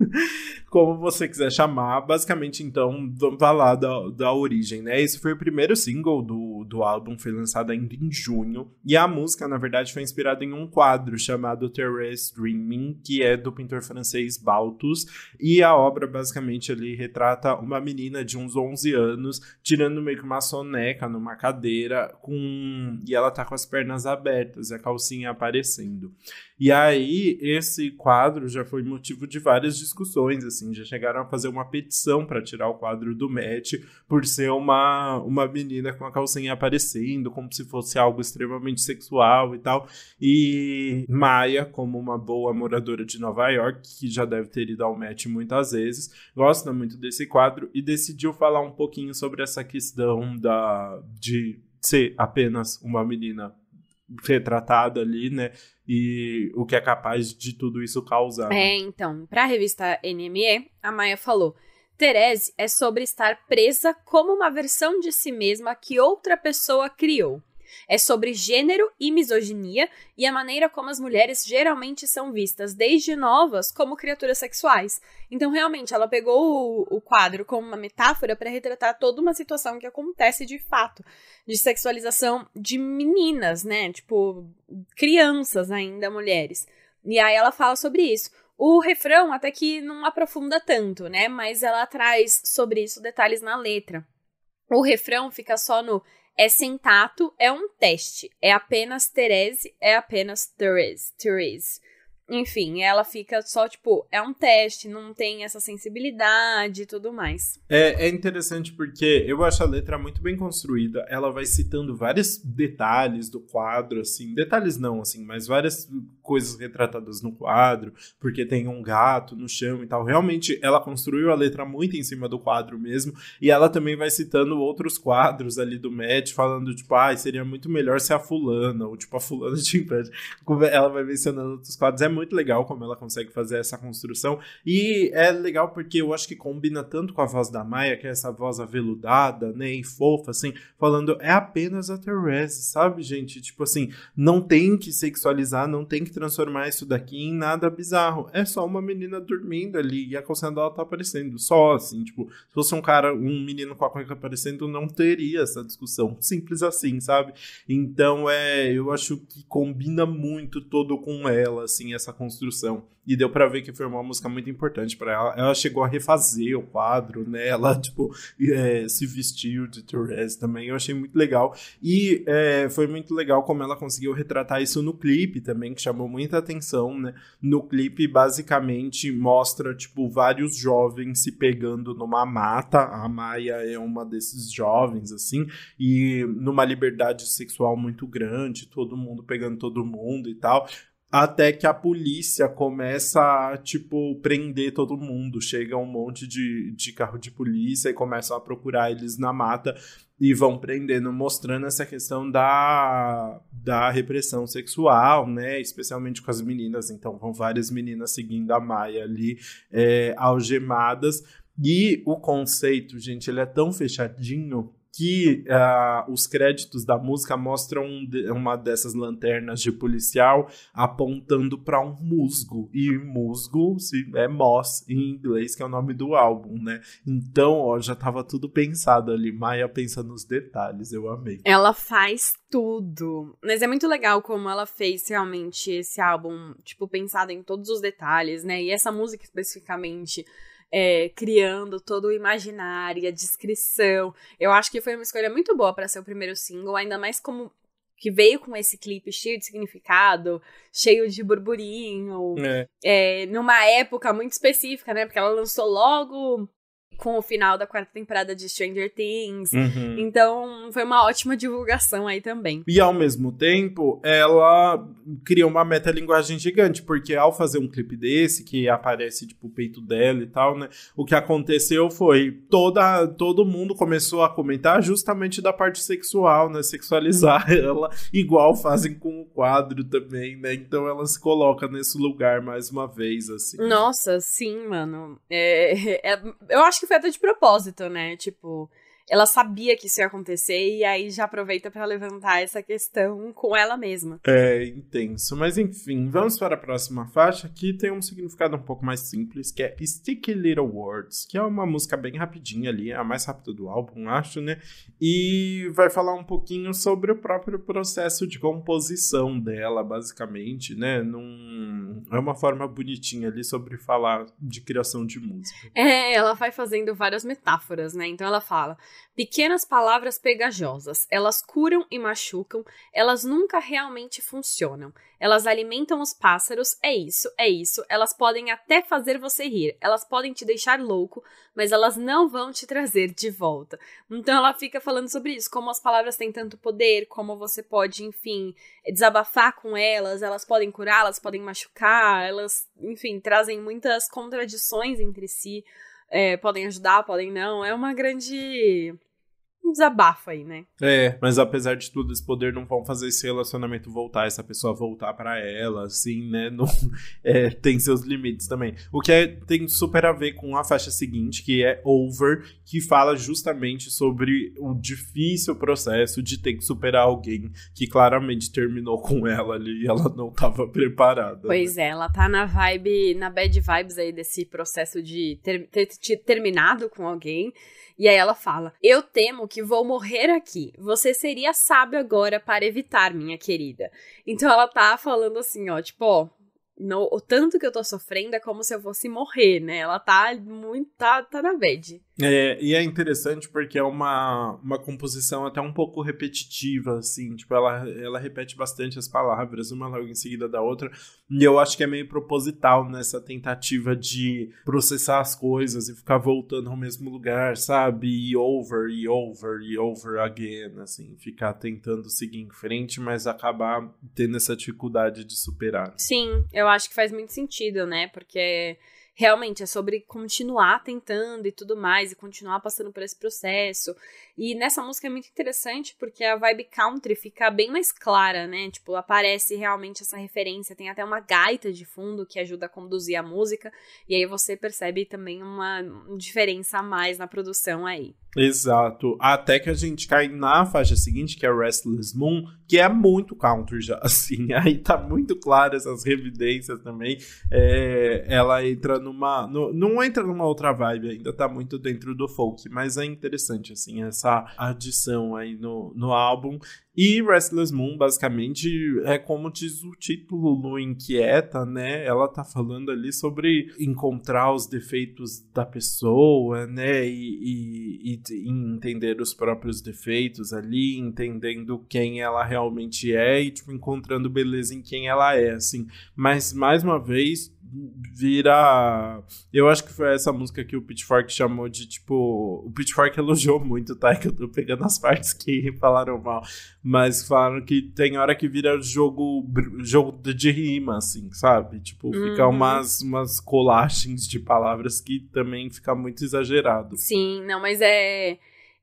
[laughs] como você quiser chamar. Basicamente, então, falar da, da origem, né? Esse foi o primeiro single do, do álbum, foi lançado ainda em junho. E a música, na verdade, foi inspirada em um quadro chamado Therese Dreaming, que é do pintor francês Balthus. E a obra, basicamente, ali retrata uma menina de uns 11 anos, tirando meio que uma soneca numa cadeira, com e ela tá com as pernas abertas e a calcinha aparecendo. E aí, esse quadro já foi motivo de várias discussões, assim, já chegaram a fazer uma petição para tirar o quadro do match por ser uma, uma menina com a calcinha aparecendo, como se fosse algo extremamente sexual e tal. E Maia, como uma boa moradora de Nova York, que já deve ter ido ao match muitas vezes, gosta muito desse quadro e decidiu falar um pouquinho sobre essa questão da, de ser apenas uma menina retratada ali, né? E o que é capaz de tudo isso causar. É, então, para a revista NME, a Maia falou: Therese é sobre estar presa como uma versão de si mesma que outra pessoa criou. É sobre gênero e misoginia e a maneira como as mulheres geralmente são vistas desde novas como criaturas sexuais. Então, realmente, ela pegou o, o quadro como uma metáfora para retratar toda uma situação que acontece de fato, de sexualização de meninas, né? Tipo, crianças ainda, mulheres. E aí ela fala sobre isso. O refrão até que não aprofunda tanto, né? Mas ela traz sobre isso detalhes na letra. O refrão fica só no é sem tato, é um teste. É apenas Therese, é apenas Therese. Therese. Enfim, ela fica só, tipo, é um teste, não tem essa sensibilidade e tudo mais. É, é interessante porque eu acho a letra muito bem construída. Ela vai citando vários detalhes do quadro, assim. Detalhes não, assim, mas várias coisas retratadas no quadro, porque tem um gato no chão e tal. Realmente, ela construiu a letra muito em cima do quadro mesmo. E ela também vai citando outros quadros ali do Matt, falando, tipo, ah, seria muito melhor ser a fulana, ou tipo, a fulana de impede. Ela vai mencionando outros quadros. É muito muito legal como ela consegue fazer essa construção. E é legal porque eu acho que combina tanto com a voz da Maia, que é essa voz aveludada, né, e fofa, assim, falando é apenas a Therese, sabe, gente? Tipo assim, não tem que sexualizar, não tem que transformar isso daqui em nada bizarro. É só uma menina dormindo ali e a dela tá aparecendo. Só, assim, tipo, se fosse um cara, um menino com a cueca aparecendo, não teria essa discussão. Simples assim, sabe? Então, é, eu acho que combina muito todo com ela, assim, essa essa construção. E deu para ver que foi uma música muito importante para ela. Ela chegou a refazer o quadro, né? Ela, tipo, é, se vestiu de Therese também. Eu achei muito legal. E é, foi muito legal como ela conseguiu retratar isso no clipe também, que chamou muita atenção, né? No clipe, basicamente, mostra, tipo, vários jovens se pegando numa mata. A Maia é uma desses jovens, assim, e numa liberdade sexual muito grande, todo mundo pegando todo mundo e tal até que a polícia começa a, tipo, prender todo mundo. Chega um monte de, de carro de polícia e começam a procurar eles na mata e vão prendendo, mostrando essa questão da, da repressão sexual, né? Especialmente com as meninas. Então, vão várias meninas seguindo a Maia ali, é, algemadas. E o conceito, gente, ele é tão fechadinho que uh, os créditos da música mostram uma dessas lanternas de policial apontando para um musgo. E musgo é moss em inglês, que é o nome do álbum, né? Então, ó, já tava tudo pensado ali. Maia pensa nos detalhes, eu amei. Ela faz tudo. Mas é muito legal como ela fez realmente esse álbum, tipo, pensado em todos os detalhes, né? E essa música especificamente é, criando todo o imaginário, a descrição. Eu acho que foi uma escolha muito boa para ser o primeiro single, ainda mais como que veio com esse clipe cheio de significado, cheio de burburinho, é. É, numa época muito específica, né? Porque ela lançou logo com o final da quarta temporada de Stranger Things. Uhum. Então, foi uma ótima divulgação aí também. E ao mesmo tempo, ela cria uma metalinguagem gigante, porque ao fazer um clipe desse, que aparece tipo o peito dela e tal, né? O que aconteceu foi toda todo mundo começou a comentar justamente da parte sexual, né? Sexualizar [laughs] ela, igual fazem com o quadro também, né? Então ela se coloca nesse lugar mais uma vez, assim. Nossa, sim, mano. É, [laughs] é, eu acho que foi até de propósito, né? Tipo, ela sabia que isso ia acontecer e aí já aproveita para levantar essa questão com ela mesma. É intenso, mas enfim, vamos para a próxima faixa que tem um significado um pouco mais simples, que é Sticky Little Words, que é uma música bem rapidinha ali, é a mais rápida do álbum, acho, né? E vai falar um pouquinho sobre o próprio processo de composição dela, basicamente, né? Num... É uma forma bonitinha ali sobre falar de criação de música. É, ela vai fazendo várias metáforas, né? Então ela fala: Pequenas palavras pegajosas, elas curam e machucam, elas nunca realmente funcionam. Elas alimentam os pássaros, é isso, é isso. Elas podem até fazer você rir, elas podem te deixar louco, mas elas não vão te trazer de volta. Então ela fica falando sobre isso, como as palavras têm tanto poder, como você pode, enfim, desabafar com elas, elas podem curar, elas podem machucar, elas, enfim, trazem muitas contradições entre si é, podem ajudar, podem não. É uma grande um desabafo aí, né? É, mas apesar de tudo, esse poder não vão fazer esse relacionamento voltar, essa pessoa voltar para ela, assim, né? Não, [laughs] é, tem seus limites também. O que é, tem super a ver com a faixa seguinte, que é Over, que fala justamente sobre o difícil processo de ter que superar alguém que claramente terminou com ela ali e ela não estava preparada. Pois né? é, ela tá na vibe, na bad vibes aí desse processo de ter, ter, ter terminado com alguém. E aí ela fala: Eu temo que vou morrer aqui. Você seria sábio agora para evitar, minha querida. Então ela tá falando assim, ó, tipo, ó, no, o tanto que eu tô sofrendo é como se eu fosse morrer, né? Ela tá muito. tá, tá na bad. É, e é interessante porque é uma, uma composição até um pouco repetitiva, assim, tipo, ela, ela repete bastante as palavras, uma logo em seguida da outra, e eu acho que é meio proposital nessa tentativa de processar as coisas e ficar voltando ao mesmo lugar, sabe? E over, e over, e over again, assim, ficar tentando seguir em frente, mas acabar tendo essa dificuldade de superar. Sim, eu acho que faz muito sentido, né? Porque realmente é sobre continuar tentando e tudo mais, e continuar passando por esse processo. E nessa música é muito interessante porque a vibe country fica bem mais clara, né? Tipo, aparece realmente essa referência, tem até uma gaita de fundo que ajuda a conduzir a música, e aí você percebe também uma diferença a mais na produção aí. Exato. Até que a gente cai na faixa seguinte, que é Restless Moon, que é muito country já, [laughs] assim. Aí tá muito claro essas revidências também. É, ela entra numa. No, não entra numa outra vibe ainda, tá muito dentro do folk, mas é interessante, assim, essa adição aí no, no álbum. E Restless Moon, basicamente, é como diz o título, Lua Inquieta, né? Ela tá falando ali sobre encontrar os defeitos da pessoa, né? E, e, e entender os próprios defeitos ali, entendendo quem ela realmente é e, tipo, encontrando beleza em quem ela é, assim. Mas, mais uma vez, vira. Eu acho que foi essa música que o Pitchfork chamou de tipo. O Pitchfork elogiou muito, tá? Que eu tô pegando as partes que falaram mal. Mas falaram que tem hora que vira jogo, jogo de rima, assim, sabe? Tipo, uhum. fica umas, umas colagens de palavras que também fica muito exagerado. Sim, não, mas é.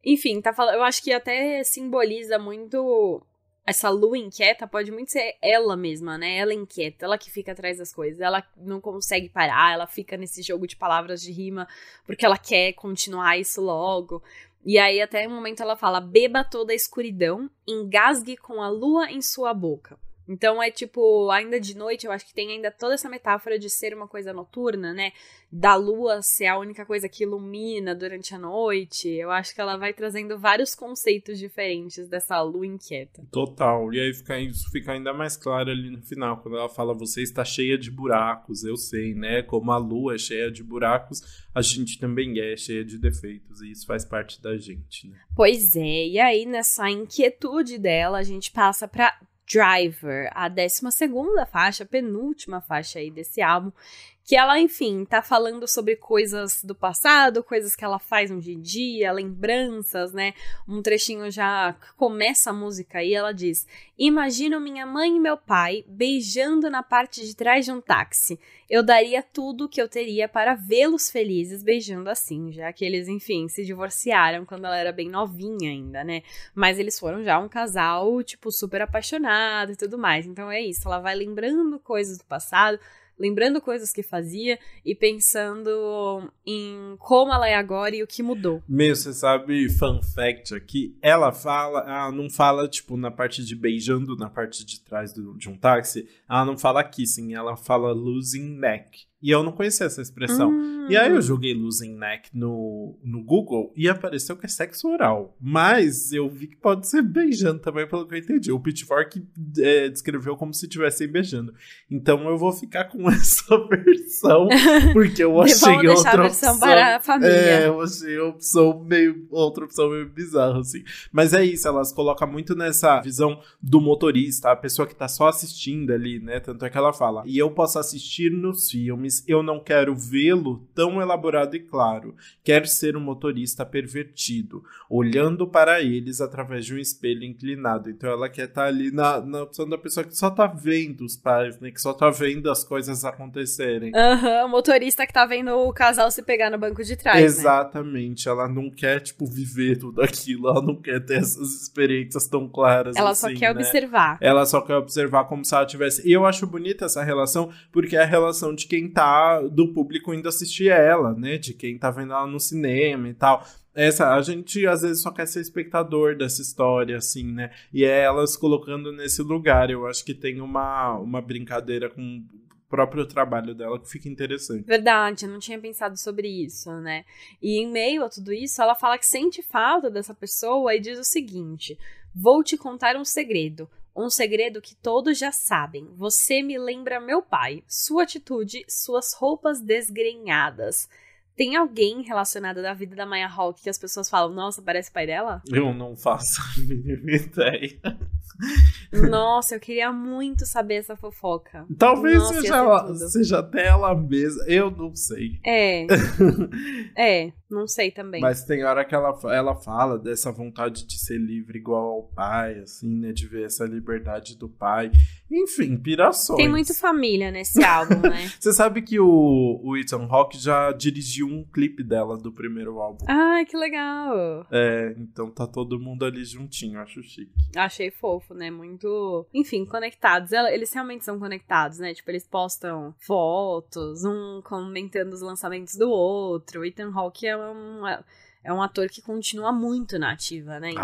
Enfim, tá falando. Eu acho que até simboliza muito essa lua inquieta pode muito ser ela mesma, né? Ela inquieta, ela que fica atrás das coisas. Ela não consegue parar, ela fica nesse jogo de palavras de rima porque ela quer continuar isso logo. E aí, até um momento, ela fala: beba toda a escuridão, engasgue com a lua em sua boca. Então é tipo, ainda de noite, eu acho que tem ainda toda essa metáfora de ser uma coisa noturna, né? Da lua ser a única coisa que ilumina durante a noite. Eu acho que ela vai trazendo vários conceitos diferentes dessa lua inquieta. Total. E aí fica, isso fica ainda mais claro ali no final, quando ela fala: você está cheia de buracos. Eu sei, né? Como a lua é cheia de buracos, a gente também é cheia de defeitos. E isso faz parte da gente, né? Pois é. E aí, nessa inquietude dela, a gente passa pra Driver, a 12 faixa, penúltima faixa aí desse álbum, que ela, enfim, tá falando sobre coisas do passado, coisas que ela faz hoje em dia, lembranças, né? Um trechinho já começa a música e ela diz: Imagino minha mãe e meu pai beijando na parte de trás de um táxi. Eu daria tudo que eu teria para vê-los felizes beijando assim, já que eles, enfim, se divorciaram quando ela era bem novinha ainda, né? Mas eles foram já um casal, tipo, super apaixonado e tudo mais. Então é isso, ela vai lembrando coisas do passado lembrando coisas que fazia e pensando em como ela é agora e o que mudou. Meu, você sabe, fun fact aqui, ela fala, ela não fala, tipo, na parte de beijando, na parte de trás do, de um táxi, ela não fala kissing, ela fala losing neck. E eu não conhecia essa expressão. Hum. E aí eu joguei losing neck no, no Google e apareceu que é sexo oral. Mas eu vi que pode ser beijando também, pelo que eu entendi. O Pitchfork é, descreveu como se estivessem beijando. Então eu vou ficar com [laughs] essa versão, porque eu [laughs] achei outra opção. a versão para a família. É, eu achei opção meio, outra opção meio bizarra, assim. Mas é isso, elas colocam muito nessa visão do motorista, a pessoa que tá só assistindo ali, né? Tanto é que ela fala. E eu posso assistir nos filmes filmes, eu não quero vê-lo tão elaborado e claro. Quero ser um motorista pervertido, olhando para eles através de um espelho inclinado. Então ela quer estar tá ali na, na opção da pessoa que só tá vendo os pais, né? Que só tá vendo as coisas acontecerem. Aham, uhum, motorista que tá vendo o casal se pegar no banco de trás. Né? Exatamente. Né? Ela não quer, tipo, viver tudo aquilo. Ela não quer ter essas experiências tão claras. Ela assim, só quer né? observar. Ela só quer observar como se ela tivesse. E eu acho bonita essa relação, porque é a relação de quem tá do público indo assistir ela, né? De quem tá vendo ela no cinema e tal. Essa, a gente às vezes só quer ser espectador dessa história, assim, né? E é elas colocando nesse lugar. Eu acho que tem uma, uma brincadeira com o próprio trabalho dela que fica interessante. Verdade, eu não tinha pensado sobre isso, né? E em meio a tudo isso, ela fala que sente falta dessa pessoa e diz o seguinte: Vou te contar um segredo. Um segredo que todos já sabem. Você me lembra meu pai, sua atitude, suas roupas desgrenhadas. Tem alguém relacionado da vida da Maya Hawke que as pessoas falam, nossa, parece pai dela? Eu não faço a mínima ideia. Nossa, eu queria muito saber essa fofoca. Talvez Nossa, seja, ela, seja até ela mesma. Eu não sei. É. [laughs] é, não sei também. Mas tem hora que ela, ela fala dessa vontade de ser livre igual ao pai, assim, né? De ver essa liberdade do pai. Enfim, pirações. Tem muito família nesse álbum, né? [laughs] Você sabe que o, o Ethan Hawke já dirigiu um clipe dela do primeiro álbum. Ai, que legal. É, então tá todo mundo ali juntinho, acho chique. Achei fofo, né? Muito, enfim, conectados. Eles realmente são conectados, né? Tipo, eles postam fotos, um comentando os lançamentos do outro. O Ethan Hawke é um é um ator que continua muito na ativa, né? Então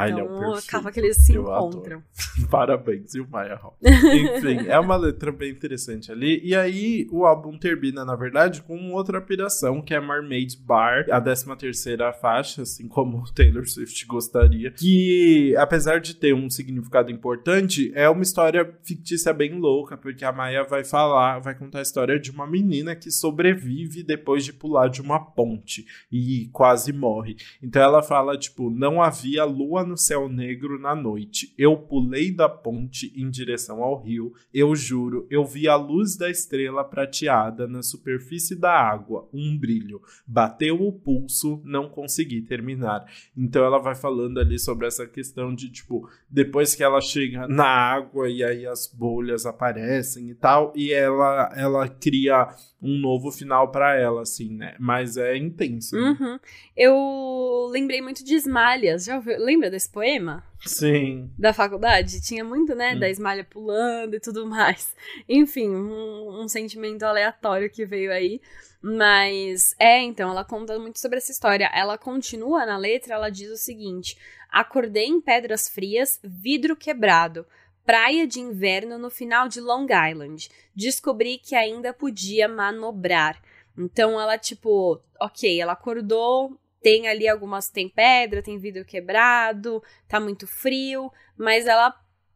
Ai, acaba que eles se encontram. [laughs] Parabéns, o Maya Hall. Enfim, é uma letra bem interessante ali. E aí o álbum termina, na verdade, com outra piração, que é Mermaid Bar, a 13 terceira faixa, assim como o Taylor Swift gostaria. Que, apesar de ter um significado importante, é uma história fictícia bem louca, porque a Maya vai falar, vai contar a história de uma menina que sobrevive depois de pular de uma ponte e quase morre. Então ela fala, tipo, não havia lua no céu negro na noite. Eu pulei da ponte em direção ao rio. Eu juro, eu vi a luz da estrela prateada na superfície da água, um brilho. Bateu o pulso, não consegui terminar. Então ela vai falando ali sobre essa questão de, tipo, depois que ela chega na água e aí as bolhas aparecem e tal, e ela, ela cria um novo final para ela, assim, né? Mas é intenso. Né? Uhum. Eu lembrei muito de Esmalhas. Já ouviu? Lembra desse poema? Sim. Da faculdade? Tinha muito, né? Hum. Da Esmalha pulando e tudo mais. Enfim, um, um sentimento aleatório que veio aí. Mas é, então, ela conta muito sobre essa história. Ela continua na letra, ela diz o seguinte: Acordei em pedras frias, vidro quebrado praia de inverno no final de Long Island. Descobri que ainda podia manobrar. Então ela, tipo, ok, ela acordou, tem ali algumas. Tem pedra, tem vidro quebrado, tá muito frio, mas ela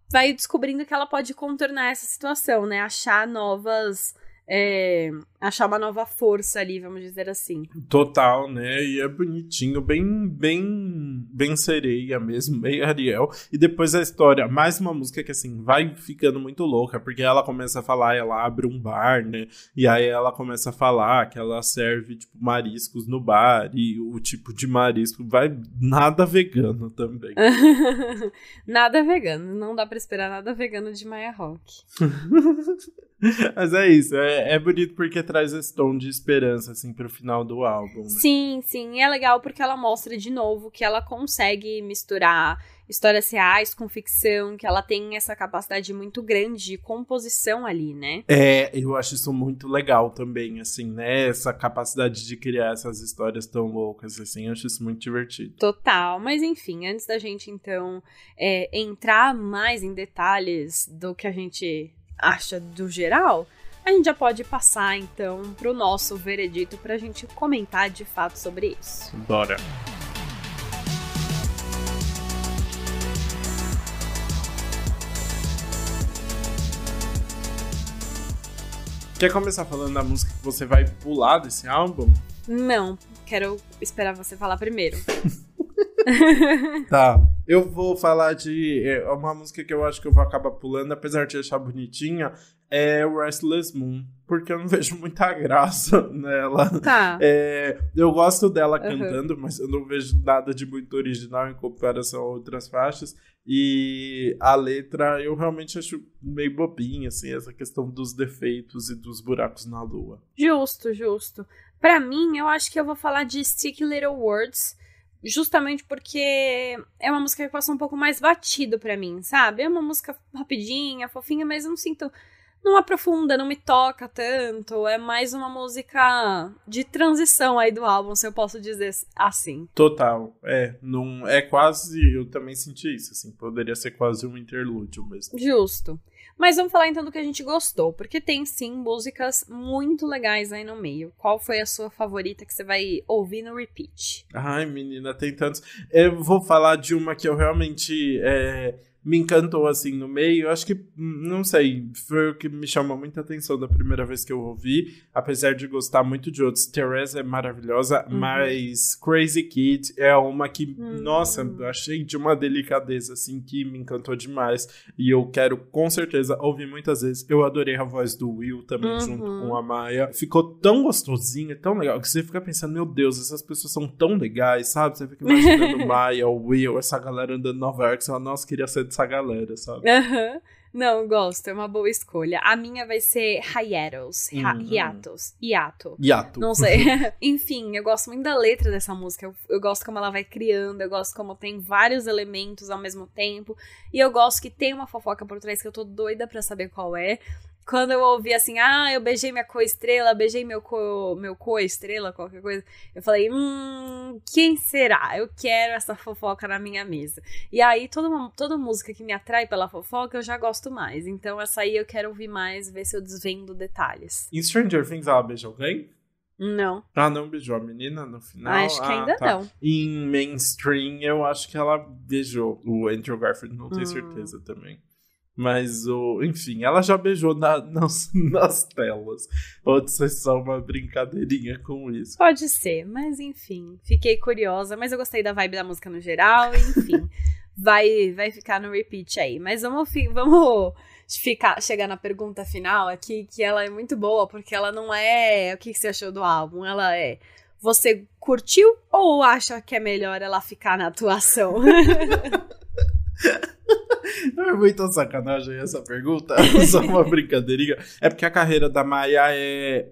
vai descobrindo que ela pode contornar essa situação, né? Achar novas é, achar uma nova força ali, vamos dizer assim. Total, né? E é bonitinho, bem, bem, bem sereia mesmo, [laughs] bem Ariel. E depois a história, mais uma música que assim vai ficando muito louca, porque ela começa a falar, ela abre um bar, né? E aí ela começa a falar que ela serve tipo mariscos no bar e o tipo de marisco vai nada vegano também. [laughs] nada vegano, não dá para esperar nada vegano de Maya Rock. [laughs] [laughs] Mas é isso, é, é bonito porque traz esse tom de esperança, assim, pro final do álbum. Né? Sim, sim. É legal porque ela mostra de novo que ela consegue misturar histórias reais com ficção, que ela tem essa capacidade muito grande de composição ali, né? É, eu acho isso muito legal também, assim, né? Essa capacidade de criar essas histórias tão loucas, assim, eu acho isso muito divertido. Total, mas enfim, antes da gente então é, entrar mais em detalhes do que a gente acha do geral, a gente já pode passar então pro nosso veredito pra gente comentar de fato sobre isso. Bora. Quer começar falando da música que você vai pular desse álbum? Não, quero esperar você falar primeiro. [laughs] [laughs] tá. Eu vou falar de é, uma música que eu acho que eu vou acabar pulando, apesar de achar bonitinha, é Restless Moon. Porque eu não [laughs] vejo muita graça nela. Tá. É, eu gosto dela uhum. cantando, mas eu não vejo nada de muito original em comparação a outras faixas. E a letra eu realmente acho meio bobinha, assim, essa questão dos defeitos e dos buracos na lua. Justo, justo. Para mim, eu acho que eu vou falar de Sticky Little Words justamente porque é uma música que passa um pouco mais batido para mim, sabe? É uma música rapidinha, fofinha, mas eu não sinto não aprofunda, não me toca tanto. É mais uma música de transição aí do álbum, se eu posso dizer assim. Total. É, não é quase, eu também senti isso, assim, poderia ser quase um interlúdio mesmo. Justo. Mas vamos falar então do que a gente gostou, porque tem sim músicas muito legais aí no meio. Qual foi a sua favorita que você vai ouvir no repeat? Ai, menina, tem tantos. Eu vou falar de uma que eu realmente é, me encantou assim no meio. Acho que, não sei, foi o que me chamou muita atenção da primeira vez que eu ouvi. Apesar de gostar muito de outros, Teresa é maravilhosa, uhum. mas Crazy Kid é uma que, uhum. nossa, achei de uma delicadeza assim que me encantou demais. E eu quero com certeza ouvir muitas vezes. Eu adorei a voz do Will também, uhum. junto com a Maia. Ficou tão gostosinha, tão legal, que você fica pensando, meu Deus, essas pessoas são tão legais, sabe? Você fica imaginando [laughs] Maia, o Will, essa galera andando em Nova York, você fala, nossa, queria ser dessa galera, sabe? Aham. Uhum. Não, gosto, é uma boa escolha. A minha vai ser Hiatus. Uhum. Hiatus. Hiato. Hiato. Não sei. [laughs] [laughs] Enfim, eu gosto muito da letra dessa música. Eu, eu, gosto como ela vai criando, eu gosto como tem vários elementos ao mesmo tempo. E eu gosto que tem uma fofoca por trás que eu tô doida pra saber qual é quando eu ouvi assim, ah, eu beijei minha co-estrela, beijei meu co, meu co-estrela, qualquer coisa, eu falei, hum, quem será? Eu quero essa fofoca na minha mesa. E aí, toda, toda música que me atrai pela fofoca, eu já gosto mais. Então, essa aí eu quero ouvir mais, ver se eu desvendo detalhes. Em Stranger Things, ela beijou alguém? Não. Ah, não beijou a menina no final? Acho que ah, ainda tá. não. Em Mainstream, eu acho que ela beijou o Andrew Garfield, não tenho hum. certeza também. Mas, o, enfim, ela já beijou na, nas, [laughs] nas telas. Pode ser só uma brincadeirinha com isso. Pode ser, mas enfim. Fiquei curiosa, mas eu gostei da vibe da música no geral, enfim. [laughs] vai, vai ficar no repeat aí. Mas vamos, vamos ficar, chegar na pergunta final aqui, que ela é muito boa, porque ela não é o que você achou do álbum, ela é. Você curtiu ou acha que é melhor ela ficar na atuação? [laughs] [laughs] É muita sacanagem essa pergunta, [laughs] só uma brincadeirinha. É porque a carreira da Maia é,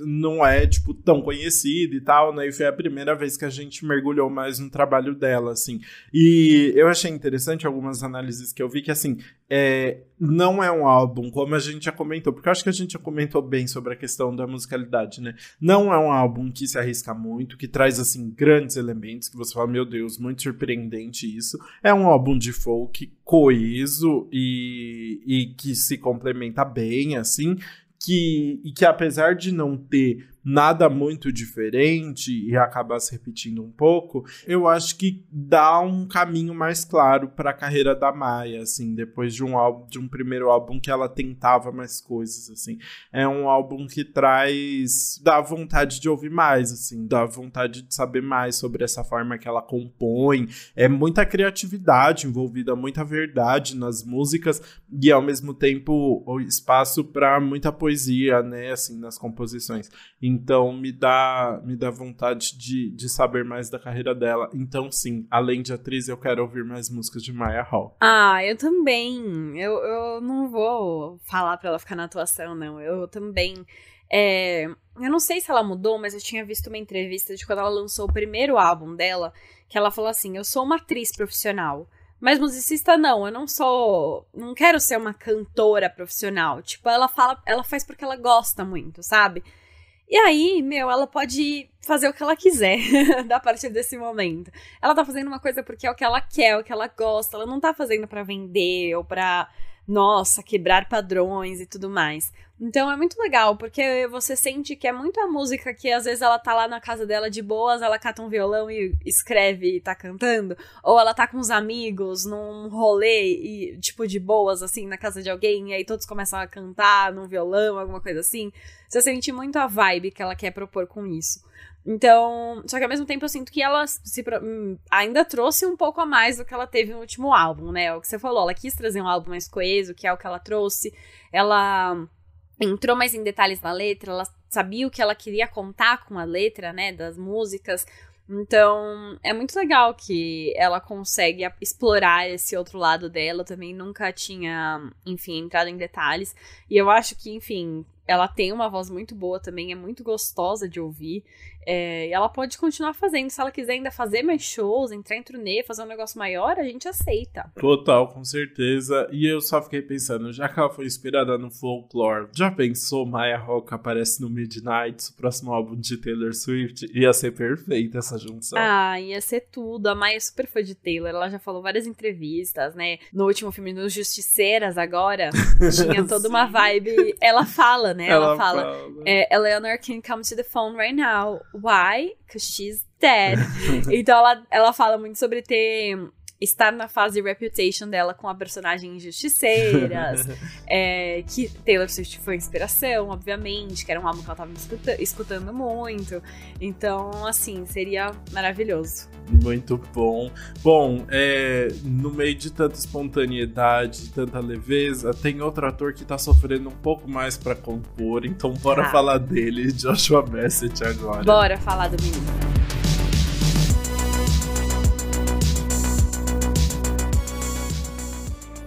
não é, tipo, tão conhecida e tal, né? E foi a primeira vez que a gente mergulhou mais no trabalho dela, assim. E eu achei interessante algumas análises que eu vi que, assim, é, não é um álbum, como a gente já comentou, porque eu acho que a gente já comentou bem sobre a questão da musicalidade, né? Não é um álbum que se arrisca muito, que traz, assim, grandes elementos, que você fala, meu Deus, muito surpreendente isso. É um álbum de folk coeso e, e que se complementa bem, assim, que, e que apesar de não ter nada muito diferente e acabar se repetindo um pouco, eu acho que dá um caminho mais claro para a carreira da Maia, assim, depois de um álbum, de um primeiro álbum que ela tentava mais coisas, assim. É um álbum que traz dá vontade de ouvir mais, assim, dá vontade de saber mais sobre essa forma que ela compõe. É muita criatividade envolvida, muita verdade nas músicas e ao mesmo tempo o espaço para muita poesia, né, assim, nas composições. Então me dá, me dá vontade de, de saber mais da carreira dela. Então, sim, além de atriz, eu quero ouvir mais músicas de Maya Hall. Ah, eu também. Eu, eu não vou falar pra ela ficar na atuação, não. Eu também. É, eu não sei se ela mudou, mas eu tinha visto uma entrevista de quando ela lançou o primeiro álbum dela, que ela falou assim: Eu sou uma atriz profissional. Mas musicista não, eu não sou, não quero ser uma cantora profissional. Tipo, ela fala, ela faz porque ela gosta muito, sabe? E aí, meu, ela pode fazer o que ela quiser [laughs] a partir desse momento. Ela tá fazendo uma coisa porque é o que ela quer, é o que ela gosta. Ela não tá fazendo para vender ou pra, nossa, quebrar padrões e tudo mais. Então é muito legal, porque você sente que é muito a música que às vezes ela tá lá na casa dela de boas, ela cata um violão e escreve e tá cantando, ou ela tá com os amigos num rolê e tipo de boas assim na casa de alguém e aí todos começam a cantar num violão, alguma coisa assim. Você sente muito a vibe que ela quer propor com isso. Então, só que ao mesmo tempo eu sinto que ela se, hum, ainda trouxe um pouco a mais do que ela teve no último álbum, né? É o que você falou, ela quis trazer um álbum mais coeso, que é o que ela trouxe. Ela entrou mais em detalhes na letra, ela sabia o que ela queria contar com a letra, né, das músicas. Então, é muito legal que ela consegue explorar esse outro lado dela. Eu também nunca tinha, enfim, entrado em detalhes. E eu acho que, enfim, ela tem uma voz muito boa também, é muito gostosa de ouvir. É, e ela pode continuar fazendo. Se ela quiser ainda fazer mais shows, entrar em turnê, fazer um negócio maior, a gente aceita. Total, com certeza. E eu só fiquei pensando, já que ela foi inspirada no folklore, já pensou Maya Rock aparece no Midnight, o próximo álbum de Taylor Swift? Ia ser perfeita essa junção. Ah, ia ser tudo. A Maya é super fã de Taylor, ela já falou várias entrevistas, né? No último filme, nos Justiceiras, agora, [laughs] tinha toda uma vibe. Ela fala, né? Ela, ela fala, fala. É, Eleanor can come to the phone right now. Why? Because she's dead. [laughs] então ela, ela fala muito sobre ter estar na fase reputation dela com a personagem Injusticeiras, [laughs] é, que Taylor Swift foi inspiração, obviamente, que era um álbum que ela tava escuta escutando muito. Então, assim, seria maravilhoso. Muito bom. Bom, é, no meio de tanta espontaneidade, tanta leveza, tem outro ator que tá sofrendo um pouco mais para compor, então bora ah. falar dele, Joshua Bassett agora. Bora falar do menino.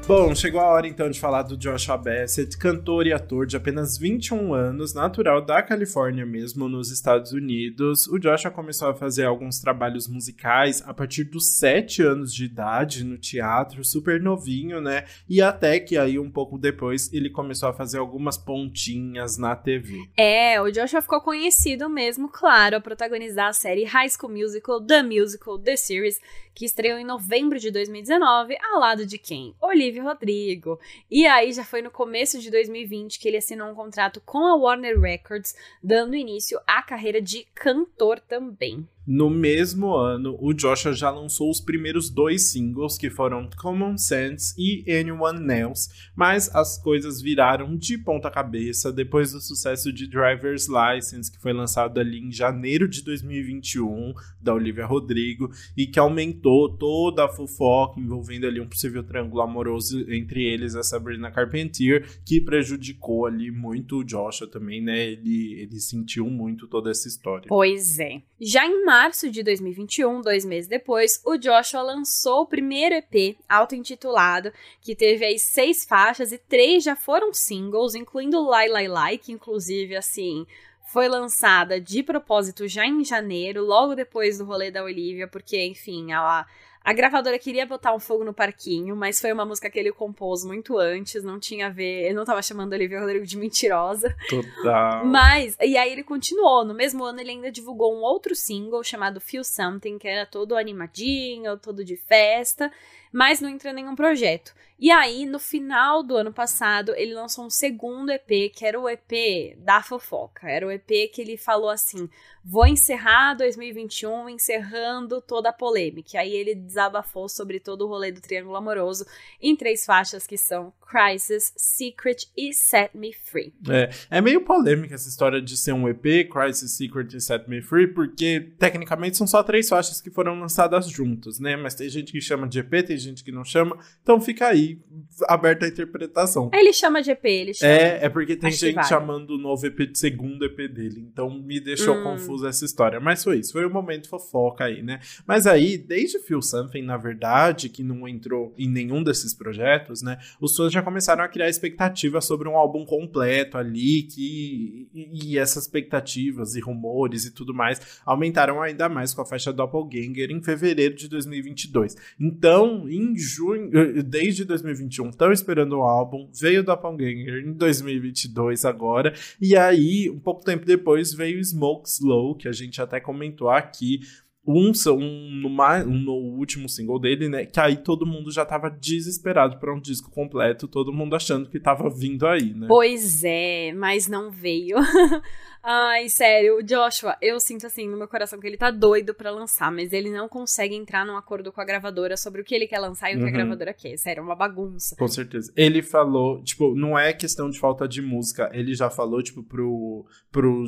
Bom, chegou a hora então de falar do Joshua Bassett, cantor e ator de apenas 21 anos, natural da Califórnia mesmo, nos Estados Unidos. O Joshua começou a fazer alguns trabalhos musicais a partir dos 7 anos de idade no teatro, super novinho, né? E até que aí um pouco depois ele começou a fazer algumas pontinhas na TV. É, o Joshua ficou conhecido mesmo, claro, a protagonizar a série High School Musical, The Musical, The Series, que estreou em novembro de 2019, ao lado de quem? Olivia Rodrigo. E aí já foi no começo de 2020 que ele assinou um contrato com a Warner Records, dando início à carreira de cantor também. No mesmo ano, o Joshua já lançou os primeiros dois singles, que foram Common Sense e Anyone Else, mas as coisas viraram de ponta cabeça depois do sucesso de Driver's License, que foi lançado ali em janeiro de 2021, da Olivia Rodrigo, e que aumentou toda a fofoca envolvendo ali um possível triângulo amoroso entre eles a Sabrina Carpentier, que prejudicou ali muito o Joshua também, né? Ele, ele sentiu muito toda essa história. Pois é. Já em março de 2021, dois meses depois, o Joshua lançou o primeiro EP, auto-intitulado, que teve aí seis faixas e três já foram singles, incluindo Lai Lai Lai, que inclusive, assim, foi lançada de propósito já em janeiro, logo depois do rolê da Olivia, porque, enfim, ela a gravadora queria botar um fogo no parquinho, mas foi uma música que ele compôs muito antes, não tinha a ver. Ele não tava chamando Olivia Rodrigo de mentirosa. Total. Mas, e aí ele continuou. No mesmo ano, ele ainda divulgou um outro single chamado Feel Something, que era todo animadinho, todo de festa. Mas não entrou em nenhum projeto. E aí, no final do ano passado, ele lançou um segundo EP, que era o EP da fofoca. Era o EP que ele falou assim: vou encerrar 2021 encerrando toda a polêmica. Aí ele desabafou sobre todo o rolê do Triângulo Amoroso em três faixas que são Crisis, Secret e Set Me Free. É, é meio polêmica essa história de ser um EP, Crisis, Secret e Set Me Free, porque tecnicamente são só três faixas que foram lançadas juntos, né? Mas tem gente que chama de EP, tem gente que não chama, então fica aí aberta a interpretação. Ele chama de EP, ele chama. É, é porque tem Acho gente chamando o novo EP de segundo EP dele, então me deixou hum. confuso essa história. Mas foi isso, foi um momento fofoca aí, né? Mas aí, desde Feel Something, na verdade, que não entrou em nenhum desses projetos, né? Os fãs já começaram a criar expectativas sobre um álbum completo ali, que e, e essas expectativas e rumores e tudo mais aumentaram ainda mais com a faixa Doppelganger em fevereiro de 2022. Então, em junho, eh, desde 2021, estão esperando o álbum, veio o Doppelganger em 2022 agora, e aí, um pouco tempo depois, veio Smoke Slow, que a gente até comentou aqui, um, um, no, um, no último single dele, né? Que aí todo mundo já tava desesperado para um disco completo, todo mundo achando que tava vindo aí, né? Pois é, mas não veio. [laughs] Ai, sério, o Joshua, eu sinto assim no meu coração que ele tá doido para lançar, mas ele não consegue entrar num acordo com a gravadora sobre o que ele quer lançar e o que a uhum. gravadora quer. Sério, é uma bagunça. Com certeza. Ele falou, tipo, não é questão de falta de música, ele já falou, tipo, pro. pro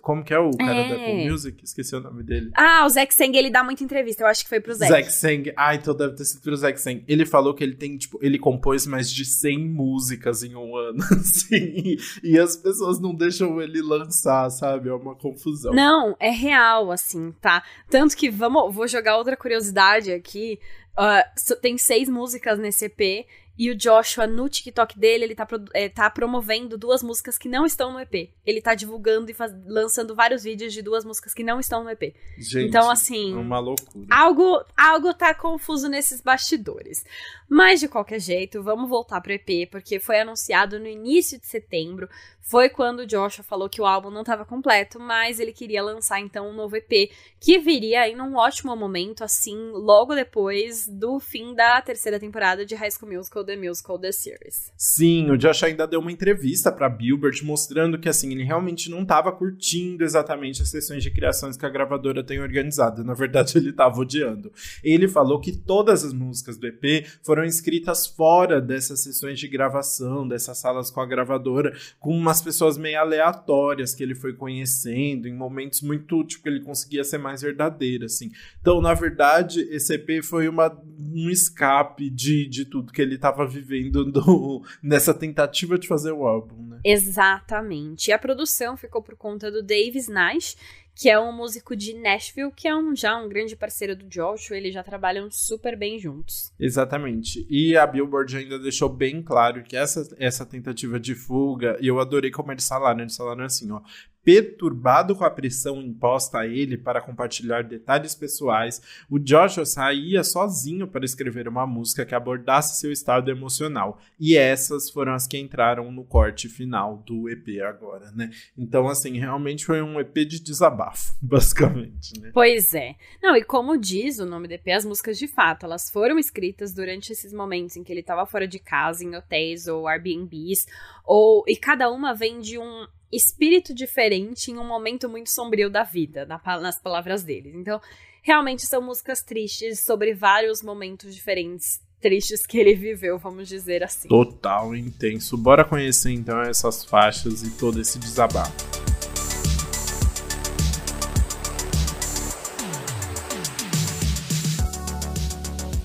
como que é o cara é. da Apple Music? Esqueci o nome dele. Ah, o Zack Sang, ele dá muita entrevista, eu acho que foi pro Zack. Zack Sang, ah, então deve ter sido pro Zack Sang. Ele falou que ele tem, tipo, ele compôs mais de 100 músicas em um ano, [laughs] assim, e as pessoas não deixam ele lançar lançar, sabe? É uma confusão. Não, é real, assim, tá? Tanto que, vamos, vou jogar outra curiosidade aqui. Uh, tem seis músicas nesse EP e o Joshua, no TikTok dele, ele tá, é, tá promovendo duas músicas que não estão no EP. Ele tá divulgando e faz, lançando vários vídeos de duas músicas que não estão no EP. Gente, então, assim. É uma loucura. Algo, algo tá confuso nesses bastidores. Mas, de qualquer jeito, vamos voltar pro EP, porque foi anunciado no início de setembro. Foi quando o Joshua falou que o álbum não estava completo, mas ele queria lançar então um novo EP, que viria aí num ótimo momento, assim, logo depois do fim da terceira temporada de High School Musical The Musical The Series. Sim, o Josh ainda deu uma entrevista para Billboard mostrando que assim, ele realmente não estava curtindo exatamente as sessões de criações que a gravadora tem organizado. Na verdade, ele estava odiando. Ele falou que todas as músicas do EP foram escritas fora dessas sessões de gravação, dessas salas com a gravadora, com umas pessoas meio aleatórias que ele foi conhecendo, em momentos muito, tipo, ele conseguia ser mais verdadeiro, assim. Então, na verdade, esse EP foi uma, um escape de, de tudo que ele estava vivendo no, nessa tentativa de fazer o álbum, né? Exatamente. E a produção ficou por conta do Davis Nash, que é um músico de Nashville, que é um, já um grande parceiro do Joshua, eles já trabalham super bem juntos. Exatamente. E a Billboard ainda deixou bem claro que essa, essa tentativa de fuga, e eu adorei como eles falaram, eles falaram assim, ó, perturbado com a pressão imposta a ele para compartilhar detalhes pessoais, o Joshua saía sozinho para escrever uma música que abordasse seu estado emocional. E essas foram as que entraram no corte final do EP agora, né? Então, assim, realmente foi um EP de desabafo, [laughs] basicamente, né? Pois é. Não, e como diz o nome do EP, as músicas de fato, elas foram escritas durante esses momentos em que ele estava fora de casa, em hotéis ou Airbnbs, ou e cada uma vem de um espírito diferente em um momento muito sombrio da vida, nas palavras deles. Então, realmente são músicas tristes sobre vários momentos diferentes tristes que ele viveu, vamos dizer assim. Total intenso. Bora conhecer então essas faixas e todo esse desabafo.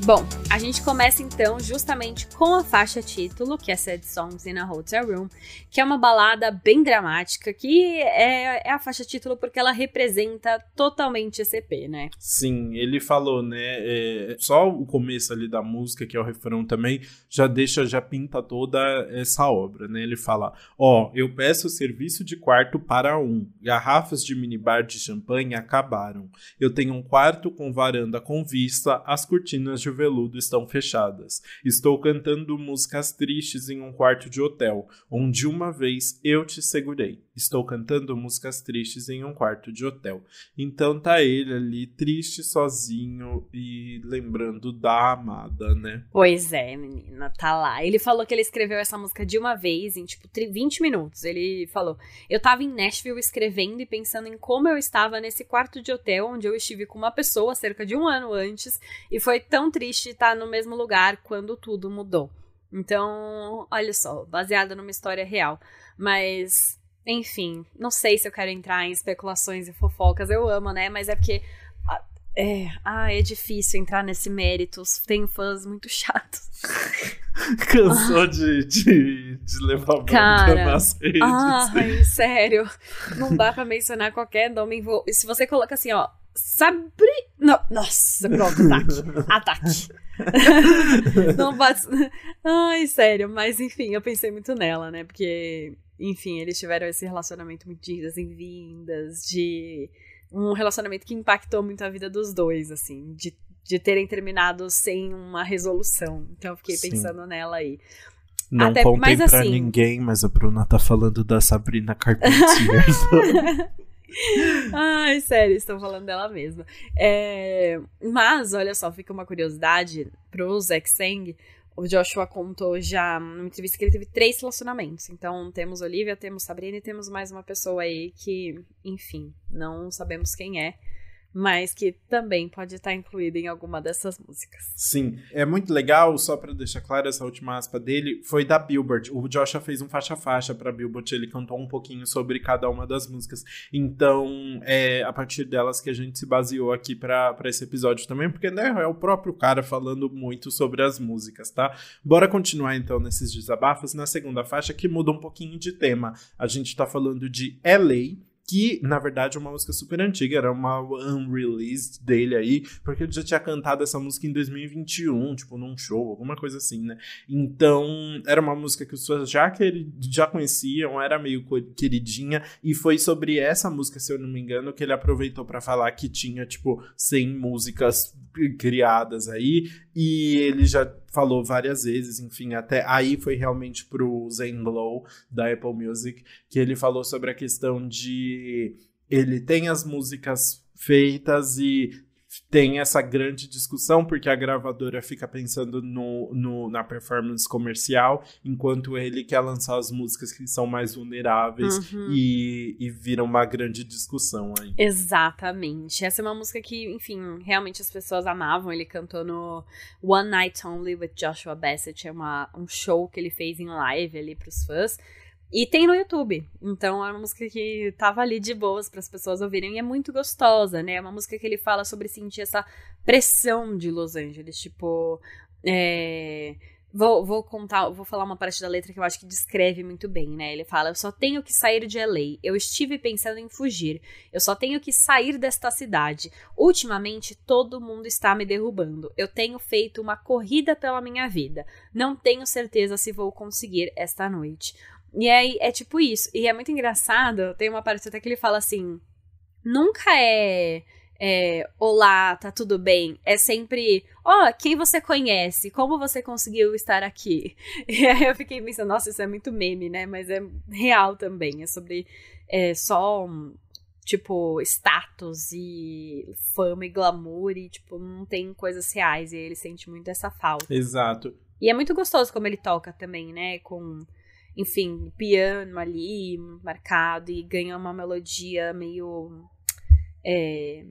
Bom, a gente começa então justamente com a faixa título, que é Sad Songs in a Hotel Room, que é uma balada bem dramática, que é, é a faixa título porque ela representa totalmente esse EP, né? Sim, ele falou, né? É, só o começo ali da música, que é o refrão também, já deixa, já pinta toda essa obra, né? Ele fala: Ó, oh, eu peço serviço de quarto para um, garrafas de minibar de champanhe acabaram. Eu tenho um quarto com varanda com vista, as cortinas de veludo estão fechadas. Estou cantando músicas tristes em um quarto de hotel, onde uma vez eu te segurei. Estou cantando músicas tristes em um quarto de hotel. Então tá ele ali, triste, sozinho e lembrando da amada, né? Pois é, menina, tá lá. Ele falou que ele escreveu essa música de uma vez, em tipo 20 minutos. Ele falou: Eu tava em Nashville escrevendo e pensando em como eu estava nesse quarto de hotel onde eu estive com uma pessoa cerca de um ano antes, e foi tão triste estar no mesmo lugar quando tudo mudou. Então, olha só, baseada numa história real. Mas, enfim, não sei se eu quero entrar em especulações e fofocas. Eu amo, né? Mas é porque. É, ah, é difícil entrar nesse mérito. Tenho fãs muito [laughs] chatos. [laughs] Cansou de, de, de levar bronca Cara, nas redes. Ai, sério. Não dá pra mencionar qualquer nome. Envol... Se você coloca assim, ó, Sabri. Não, nossa, pronto, ataque. [laughs] Ataque. não bate. Ai, sério, mas enfim, eu pensei muito nela, né? Porque, enfim, eles tiveram esse relacionamento muito de idas e vindas, de um relacionamento que impactou muito a vida dos dois, assim, de, de terem terminado sem uma resolução. Então eu fiquei Sim. pensando nela aí. Não Até, contem mas, pra assim, ninguém, mas a Bruna tá falando da Sabrina Carpentier. [laughs] Ai, sério, estão falando dela mesma. É, mas, olha só, fica uma curiosidade pro Zack Sang. O Joshua contou já numa entrevista que ele teve três relacionamentos. Então, temos Olivia, temos Sabrina e temos mais uma pessoa aí que, enfim, não sabemos quem é mas que também pode estar incluída em alguma dessas músicas. Sim, é muito legal, só para deixar claro, essa última aspa dele foi da Billboard. O Joshua fez um faixa-faixa para Billboard, ele cantou um pouquinho sobre cada uma das músicas. Então, é a partir delas que a gente se baseou aqui para esse episódio também, porque né, é o próprio cara falando muito sobre as músicas, tá? Bora continuar então nesses desabafos na segunda faixa que muda um pouquinho de tema. A gente tá falando de LA que na verdade é uma música super antiga, era uma unreleased dele aí, porque ele já tinha cantado essa música em 2021, tipo num show, alguma coisa assim, né? Então, era uma música que os pessoas já, que já conheciam, era meio queridinha, e foi sobre essa música, se eu não me engano, que ele aproveitou para falar que tinha, tipo, 100 músicas criadas aí, e ele já falou várias vezes, enfim, até aí foi realmente pro Zen Low da Apple Music, que ele falou sobre a questão de ele tem as músicas feitas e tem essa grande discussão, porque a gravadora fica pensando no, no, na performance comercial, enquanto ele quer lançar as músicas que são mais vulneráveis uhum. e, e vira uma grande discussão aí. Exatamente. Essa é uma música que, enfim, realmente as pessoas amavam. Ele cantou no One Night Only with Joshua Bassett, é uma, um show que ele fez em live ali pros fãs. E tem no YouTube. Então é uma música que tava ali de boas para as pessoas ouvirem e é muito gostosa, né? É uma música que ele fala sobre sentir essa pressão de Los Angeles, tipo, é... Vou, vou contar, vou falar uma parte da letra que eu acho que descreve muito bem, né? Ele fala: Eu só tenho que sair de LA. Eu estive pensando em fugir. Eu só tenho que sair desta cidade. Ultimamente, todo mundo está me derrubando. Eu tenho feito uma corrida pela minha vida. Não tenho certeza se vou conseguir esta noite. E aí é tipo isso. E é muito engraçado, tem uma parte até que ele fala assim: nunca é, é olá, tá tudo bem. É sempre, ó, oh, quem você conhece? Como você conseguiu estar aqui? [laughs] E aí eu fiquei pensando, nossa, isso é muito meme, né? Mas é real também. É sobre é, só tipo, status e fama e glamour e, tipo, não tem coisas reais e ele sente muito essa falta. Exato. E é muito gostoso como ele toca também, né? Com enfim, piano ali marcado e ganha uma melodia meio. É,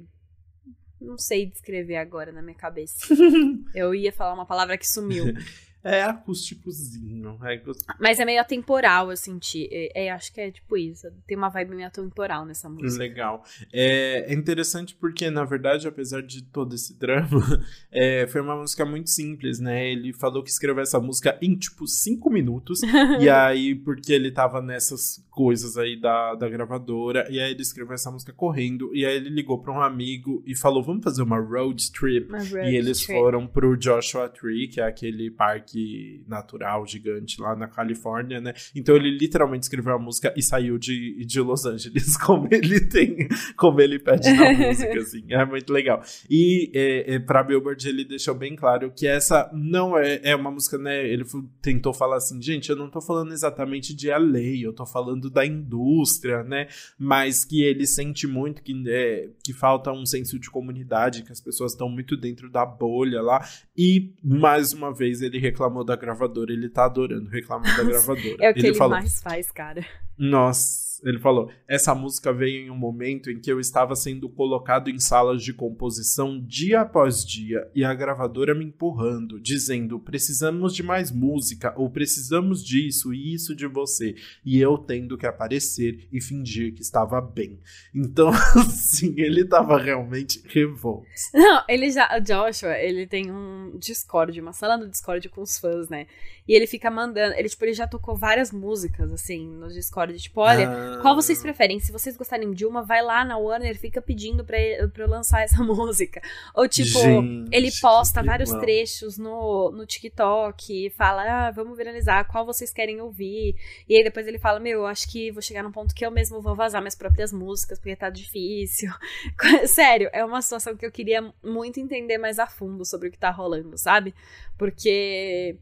não sei descrever agora na minha cabeça. [laughs] Eu ia falar uma palavra que sumiu. [laughs] É acústicozinho. É Mas é meio atemporal, eu senti. É, é, acho que é tipo isso. Tem uma vibe meio atemporal nessa música. Legal. É, é interessante porque, na verdade, apesar de todo esse drama, [laughs] é, foi uma música muito simples, né? Ele falou que escreveu essa música em, tipo, cinco minutos. e [laughs] aí, porque ele tava nessas coisas aí da, da gravadora, e aí ele escreveu essa música correndo, e aí ele ligou pra um amigo e falou, vamos fazer uma road trip. Uma road e eles trip. foram pro Joshua Tree, que é aquele parque parque natural gigante lá na Califórnia, né? Então ele literalmente escreveu a música e saiu de, de Los Angeles, [laughs] como ele tem, como ele pede na [laughs] música, assim. É muito legal. E é, é, pra Billboard ele deixou bem claro que essa não é, é uma música, né? Ele tentou falar assim, gente, eu não tô falando exatamente de a lei, eu tô falando da indústria, né? Mas que ele sente muito que, é, que falta um senso de comunidade, que as pessoas estão muito dentro da bolha lá. E, mais uma vez, ele reclamou da gravadora. Ele tá adorando reclamar da gravadora. [laughs] é o que ele, ele falou, mais faz, cara. Nossa ele falou: essa música veio em um momento em que eu estava sendo colocado em salas de composição dia após dia e a gravadora me empurrando, dizendo: precisamos de mais música ou precisamos disso e isso de você. E eu tendo que aparecer e fingir que estava bem. Então, [laughs] assim, ele estava realmente revolto. Não, ele já. O Joshua, ele tem um Discord, uma sala no Discord com os fãs, né? E ele fica mandando. Ele, tipo, ele já tocou várias músicas, assim, no Discord. Tipo, olha. Ah qual vocês preferem? Se vocês gostarem de uma, vai lá na Warner, fica pedindo pra, pra eu lançar [laughs] essa música. Ou tipo, Gente, ele posta vários trechos no, no TikTok e fala, ah, vamos viralizar, qual vocês querem ouvir? E aí depois ele fala, meu, eu acho que vou chegar num ponto que eu mesmo vou vazar minhas próprias músicas, porque tá difícil. [laughs] Sério, é uma situação que eu queria muito entender mais a fundo sobre o que tá rolando, sabe? Porque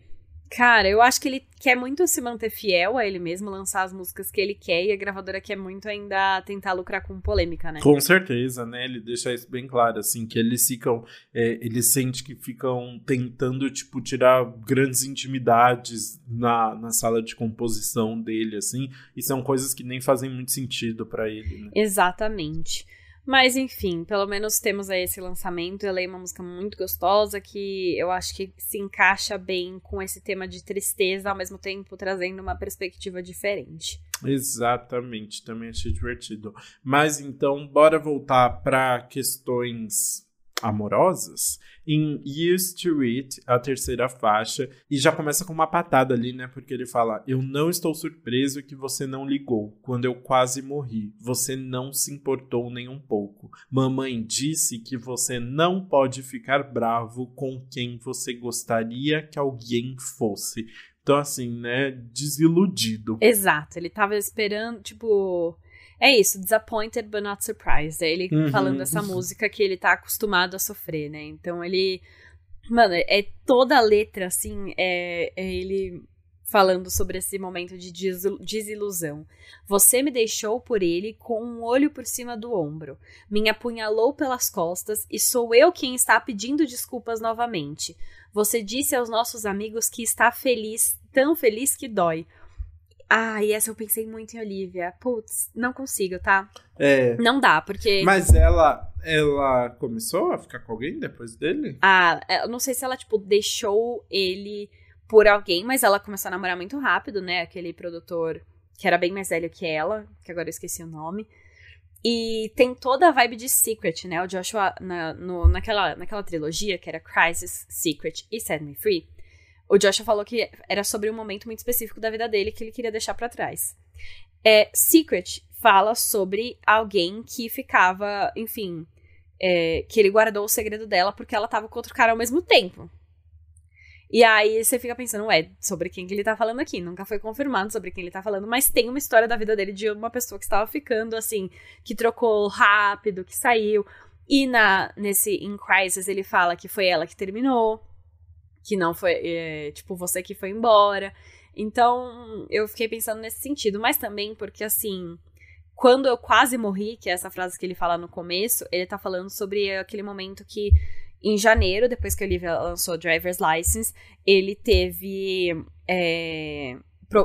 Cara, eu acho que ele quer muito se manter fiel a ele mesmo, lançar as músicas que ele quer, e a gravadora quer muito ainda tentar lucrar com polêmica, né? Com certeza, né? Ele deixa isso bem claro, assim, que eles ficam. É, ele sente que ficam tentando, tipo, tirar grandes intimidades na, na sala de composição dele, assim, e são coisas que nem fazem muito sentido para ele, né? Exatamente. Mas enfim, pelo menos temos aí esse lançamento. Ela é uma música muito gostosa que eu acho que se encaixa bem com esse tema de tristeza, ao mesmo tempo trazendo uma perspectiva diferente. Exatamente, também achei divertido. Mas então, bora voltar para questões amorosas em Used to It, a terceira faixa, e já começa com uma patada ali, né? Porque ele fala: Eu não estou surpreso que você não ligou quando eu quase morri. Você não se importou nem um pouco. Mamãe disse que você não pode ficar bravo com quem você gostaria que alguém fosse. Então, assim, né? Desiludido. Exato, ele tava esperando, tipo é isso, disappointed but not surprised. É ele uhum. falando essa música que ele tá acostumado a sofrer, né? Então ele. Mano, é toda a letra, assim, é, é ele falando sobre esse momento de desilusão. Você me deixou por ele com um olho por cima do ombro, me apunhalou pelas costas e sou eu quem está pedindo desculpas novamente. Você disse aos nossos amigos que está feliz, tão feliz que dói. Ah, e essa eu pensei muito em Olivia. Putz, não consigo, tá? É. Não dá, porque. Mas ela ela começou a ficar com alguém depois dele? Ah, é, eu não sei se ela, tipo, deixou ele por alguém, mas ela começou a namorar muito rápido, né? Aquele produtor que era bem mais velho que ela, que agora eu esqueci o nome. E tem toda a vibe de Secret, né? O Joshua, na, no, naquela, naquela trilogia, que era Crisis, Secret e Set Me Free o Joshua falou que era sobre um momento muito específico da vida dele que ele queria deixar para trás. É, Secret fala sobre alguém que ficava, enfim, é, que ele guardou o segredo dela porque ela tava com outro cara ao mesmo tempo. E aí você fica pensando, ué, sobre quem que ele tá falando aqui? Nunca foi confirmado sobre quem ele tá falando, mas tem uma história da vida dele de uma pessoa que estava ficando, assim, que trocou rápido, que saiu. E na, nesse In Crisis ele fala que foi ela que terminou que não foi, é, tipo, você que foi embora. Então, eu fiquei pensando nesse sentido, mas também porque, assim, quando eu quase morri, que é essa frase que ele fala no começo, ele tá falando sobre aquele momento que, em janeiro, depois que o Olivia lançou Driver's License, ele teve. É,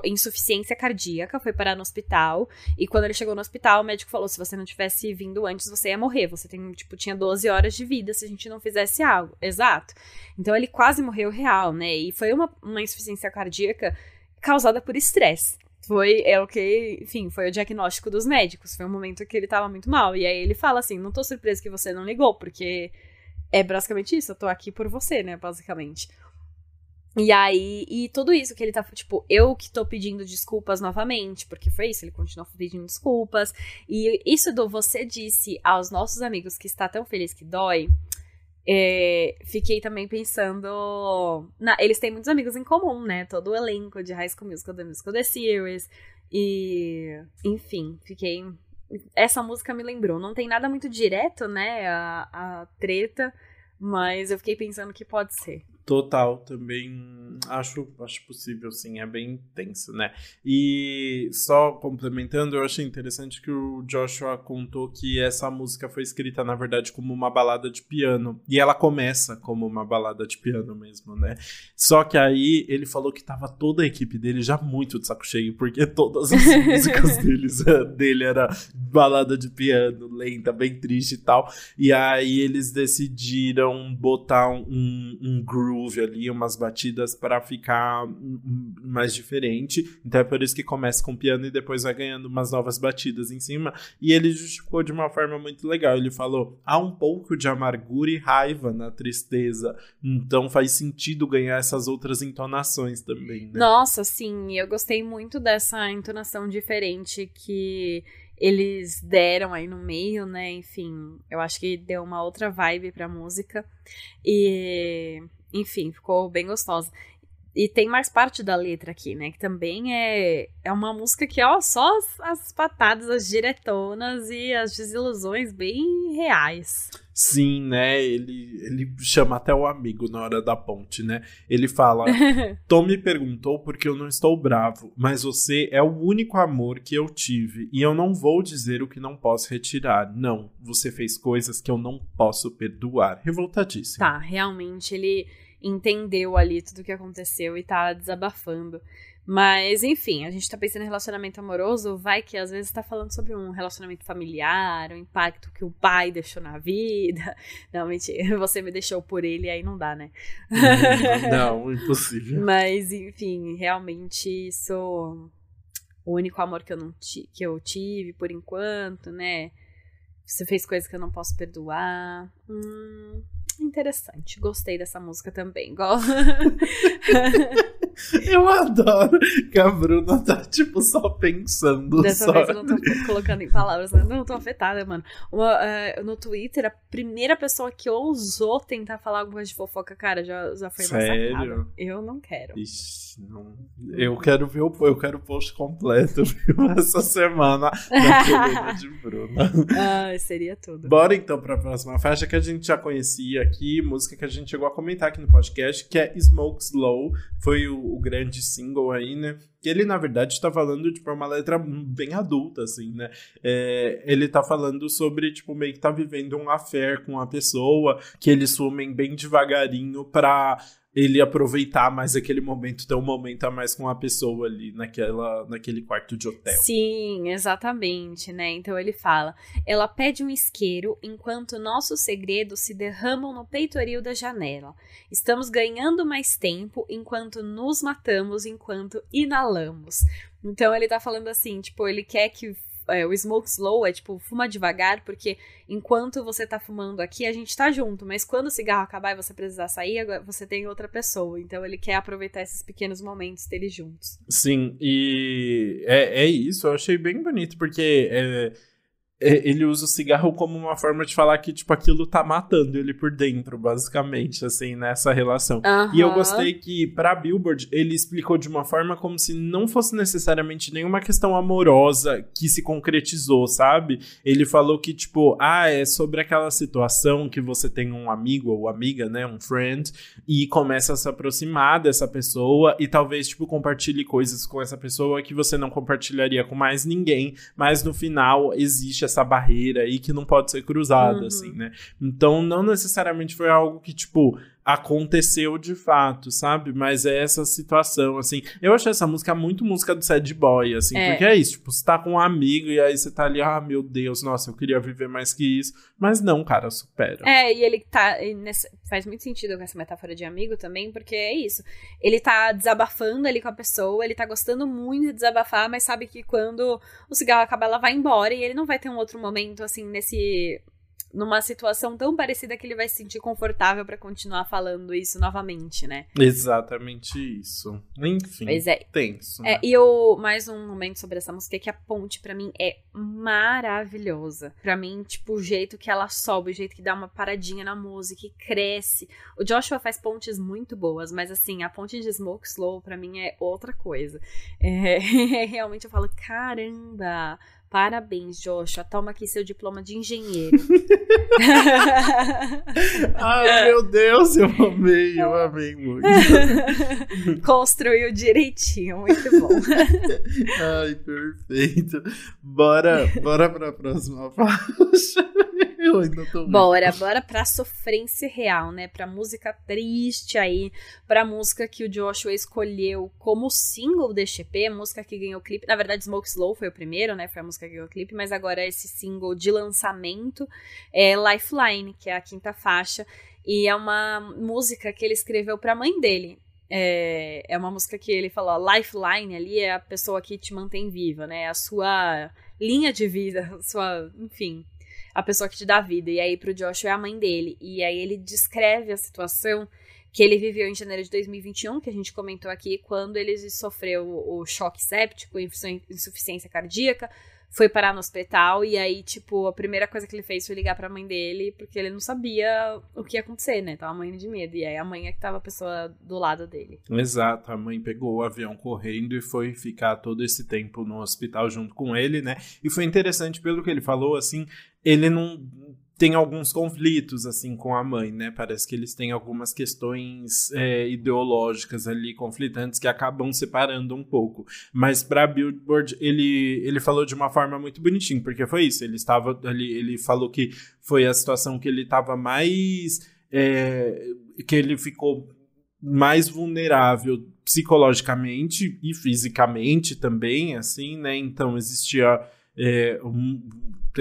insuficiência cardíaca, foi parar no hospital. E quando ele chegou no hospital, o médico falou: se você não tivesse vindo antes, você ia morrer. Você tem, tipo, tinha 12 horas de vida se a gente não fizesse algo. Exato. Então ele quase morreu real, né? E foi uma, uma insuficiência cardíaca causada por estresse. Foi, é o que, enfim, foi o diagnóstico dos médicos. Foi um momento que ele tava muito mal. E aí ele fala assim: não tô surpreso que você não ligou, porque é basicamente isso, eu tô aqui por você, né, basicamente. E aí, e tudo isso que ele tá, tipo, eu que tô pedindo desculpas novamente, porque foi isso, ele continuou pedindo desculpas. E isso do você disse aos nossos amigos que está tão feliz que dói, É, fiquei também pensando. Na, eles têm muitos amigos em comum, né? Todo o elenco de High School Musical, The Musical The Series. E. Enfim, fiquei. Essa música me lembrou. Não tem nada muito direto, né? A, a treta. Mas eu fiquei pensando que pode ser. Total, também acho, acho possível, sim, é bem tenso, né? E só complementando, eu achei interessante que o Joshua contou que essa música foi escrita, na verdade, como uma balada de piano. E ela começa como uma balada de piano mesmo, né? Só que aí ele falou que tava toda a equipe dele já muito de saco cheio, porque todas as [laughs] músicas deles, dele era balada de piano, lenta, bem triste e tal. E aí eles decidiram botar um, um groove groove ali, umas batidas para ficar mais diferente. Então é por isso que começa com piano e depois vai ganhando umas novas batidas em cima. E ele justificou de uma forma muito legal. Ele falou: há um pouco de amargura e raiva na tristeza. Então faz sentido ganhar essas outras entonações também. Né? Nossa, sim, eu gostei muito dessa entonação diferente que eles deram aí no meio, né? Enfim, eu acho que deu uma outra vibe pra música. E enfim, ficou bem gostosa. E tem mais parte da letra aqui, né? Que também é, é uma música que, ó, só as, as patadas, as diretonas e as desilusões bem reais. Sim, né? Ele, ele chama até o amigo na hora da ponte, né? Ele fala: [laughs] Tom me perguntou porque eu não estou bravo, mas você é o único amor que eu tive e eu não vou dizer o que não posso retirar. Não, você fez coisas que eu não posso perdoar. Revoltadíssimo. Tá, realmente ele entendeu ali tudo o que aconteceu e tá desabafando. Mas, enfim, a gente tá pensando em relacionamento amoroso, vai que às vezes tá falando sobre um relacionamento familiar, o um impacto que o pai deixou na vida. [laughs] Não, mentira, [laughs] você me deixou por ele, aí não dá, né? Não, [laughs] impossível. Mas, enfim, realmente isso. O único amor que eu, não que eu tive por enquanto, né? Você fez coisas que eu não posso perdoar. Hum, interessante. Gostei dessa música também. Igual... [laughs] [laughs] eu adoro que a Bruna tá, tipo, só pensando. Dessa só. vez eu não tô colocando em palavras, né? Não tô afetada, mano. Uma, uh, no Twitter, a primeira pessoa que ousou tentar falar alguma coisa de fofoca, cara, já, já foi Sério? massacrada. Eu não quero. Ixi, não. Eu quero ver o, eu quero o post completo, [laughs] viu? Essa semana da coluna de Bruna. [laughs] Ah, seria tudo. Bora então pra próxima faixa que a gente já conhecia aqui, música que a gente chegou a comentar aqui no podcast, que é Smoke Slow. Foi o, o grande single aí, né? Ele, na verdade, tá falando, tipo, é uma letra bem adulta, assim, né? É, ele tá falando sobre, tipo, meio que tá vivendo um affair com a pessoa, que eles sumem bem devagarinho pra ele aproveitar mais aquele momento, ter um momento a mais com a pessoa ali naquela, naquele quarto de hotel. Sim, exatamente, né? Então ele fala: ela pede um isqueiro enquanto nossos segredos se derramam no peitoril da janela. Estamos ganhando mais tempo enquanto nos matamos, enquanto inalamos. Então ele tá falando assim, tipo, ele quer que é, o smoke slow é tipo, fuma devagar, porque enquanto você tá fumando aqui, a gente tá junto, mas quando o cigarro acabar e você precisar sair, você tem outra pessoa. Então ele quer aproveitar esses pequenos momentos deles juntos. Sim, e é, é isso, eu achei bem bonito, porque. É, ele usa o cigarro como uma forma de falar que, tipo, aquilo tá matando ele por dentro, basicamente, assim, nessa relação. Uhum. E eu gostei que, pra Billboard, ele explicou de uma forma como se não fosse necessariamente nenhuma questão amorosa que se concretizou, sabe? Ele falou que, tipo, ah, é sobre aquela situação que você tem um amigo ou amiga, né, um friend, e começa a se aproximar dessa pessoa e talvez, tipo, compartilhe coisas com essa pessoa que você não compartilharia com mais ninguém, mas no final existe essa barreira aí que não pode ser cruzada, uhum. assim, né? Então, não necessariamente foi algo que, tipo, aconteceu de fato, sabe? Mas é essa situação, assim. Eu achei essa música muito música do sad boy, assim, é. porque é isso, tipo, você tá com um amigo e aí você tá ali, ah, meu Deus, nossa, eu queria viver mais que isso. Mas não, cara, supera. É, e ele tá. Faz muito sentido com essa metáfora de amigo também, porque é isso. Ele tá desabafando ali com a pessoa, ele tá gostando muito de desabafar, mas sabe que quando o cigarro acabar, ela vai embora e ele não vai ter um outro momento, assim, nesse numa situação tão parecida que ele vai se sentir confortável para continuar falando isso novamente, né? Exatamente isso. Enfim, Pois é. tenso. É, né? e eu, mais um momento sobre essa música, é que a ponte, pra mim, é maravilhosa. Pra mim, tipo, o jeito que ela sobe, o jeito que dá uma paradinha na música e cresce. O Joshua faz pontes muito boas, mas assim, a ponte de Smoke Slow, pra mim, é outra coisa. É, [laughs] realmente eu falo, caramba, parabéns, Joshua, toma aqui seu diploma de engenheiro. [laughs] Ai, meu Deus, eu amei, eu amei muito. [laughs] Construiu direitinho, muito bom. [laughs] Ai, perfeito. Bora, bora pra próxima faixa. Eu ainda tô Bora, bora pra sofrência real, né? Pra música triste aí, pra música que o Joshua escolheu como single EP, a música que ganhou clipe. Na verdade, Smoke Slow foi o primeiro, né? Foi a música que ganhou clipe, mas agora esse single de lançamento é Lifeline, que é a quinta faixa, e é uma música que ele escreveu pra mãe dele. É, é uma música que ele falou, lifeline ali é a pessoa que te mantém viva, né? A sua linha de vida, sua, enfim, a pessoa que te dá vida. E aí pro Joshua é a mãe dele. E aí ele descreve a situação que ele viveu em janeiro de 2021, que a gente comentou aqui, quando ele sofreu o choque séptico, insufici- insuficiência cardíaca, foi parar no hospital e aí, tipo, a primeira coisa que ele fez foi ligar pra mãe dele, porque ele não sabia o que ia acontecer, né? Tava morrendo de medo. E aí a mãe é que tava a pessoa do lado dele. Exato, a mãe pegou o avião correndo e foi ficar todo esse tempo no hospital junto com ele, né? E foi interessante pelo que ele falou, assim, ele não tem alguns conflitos assim com a mãe, né? Parece que eles têm algumas questões é, ideológicas ali conflitantes que acabam separando um pouco. Mas para Billboard ele ele falou de uma forma muito bonitinha, porque foi isso. Ele estava ali, ele falou que foi a situação que ele estava mais é, que ele ficou mais vulnerável psicologicamente e fisicamente também, assim, né? Então existia é, um,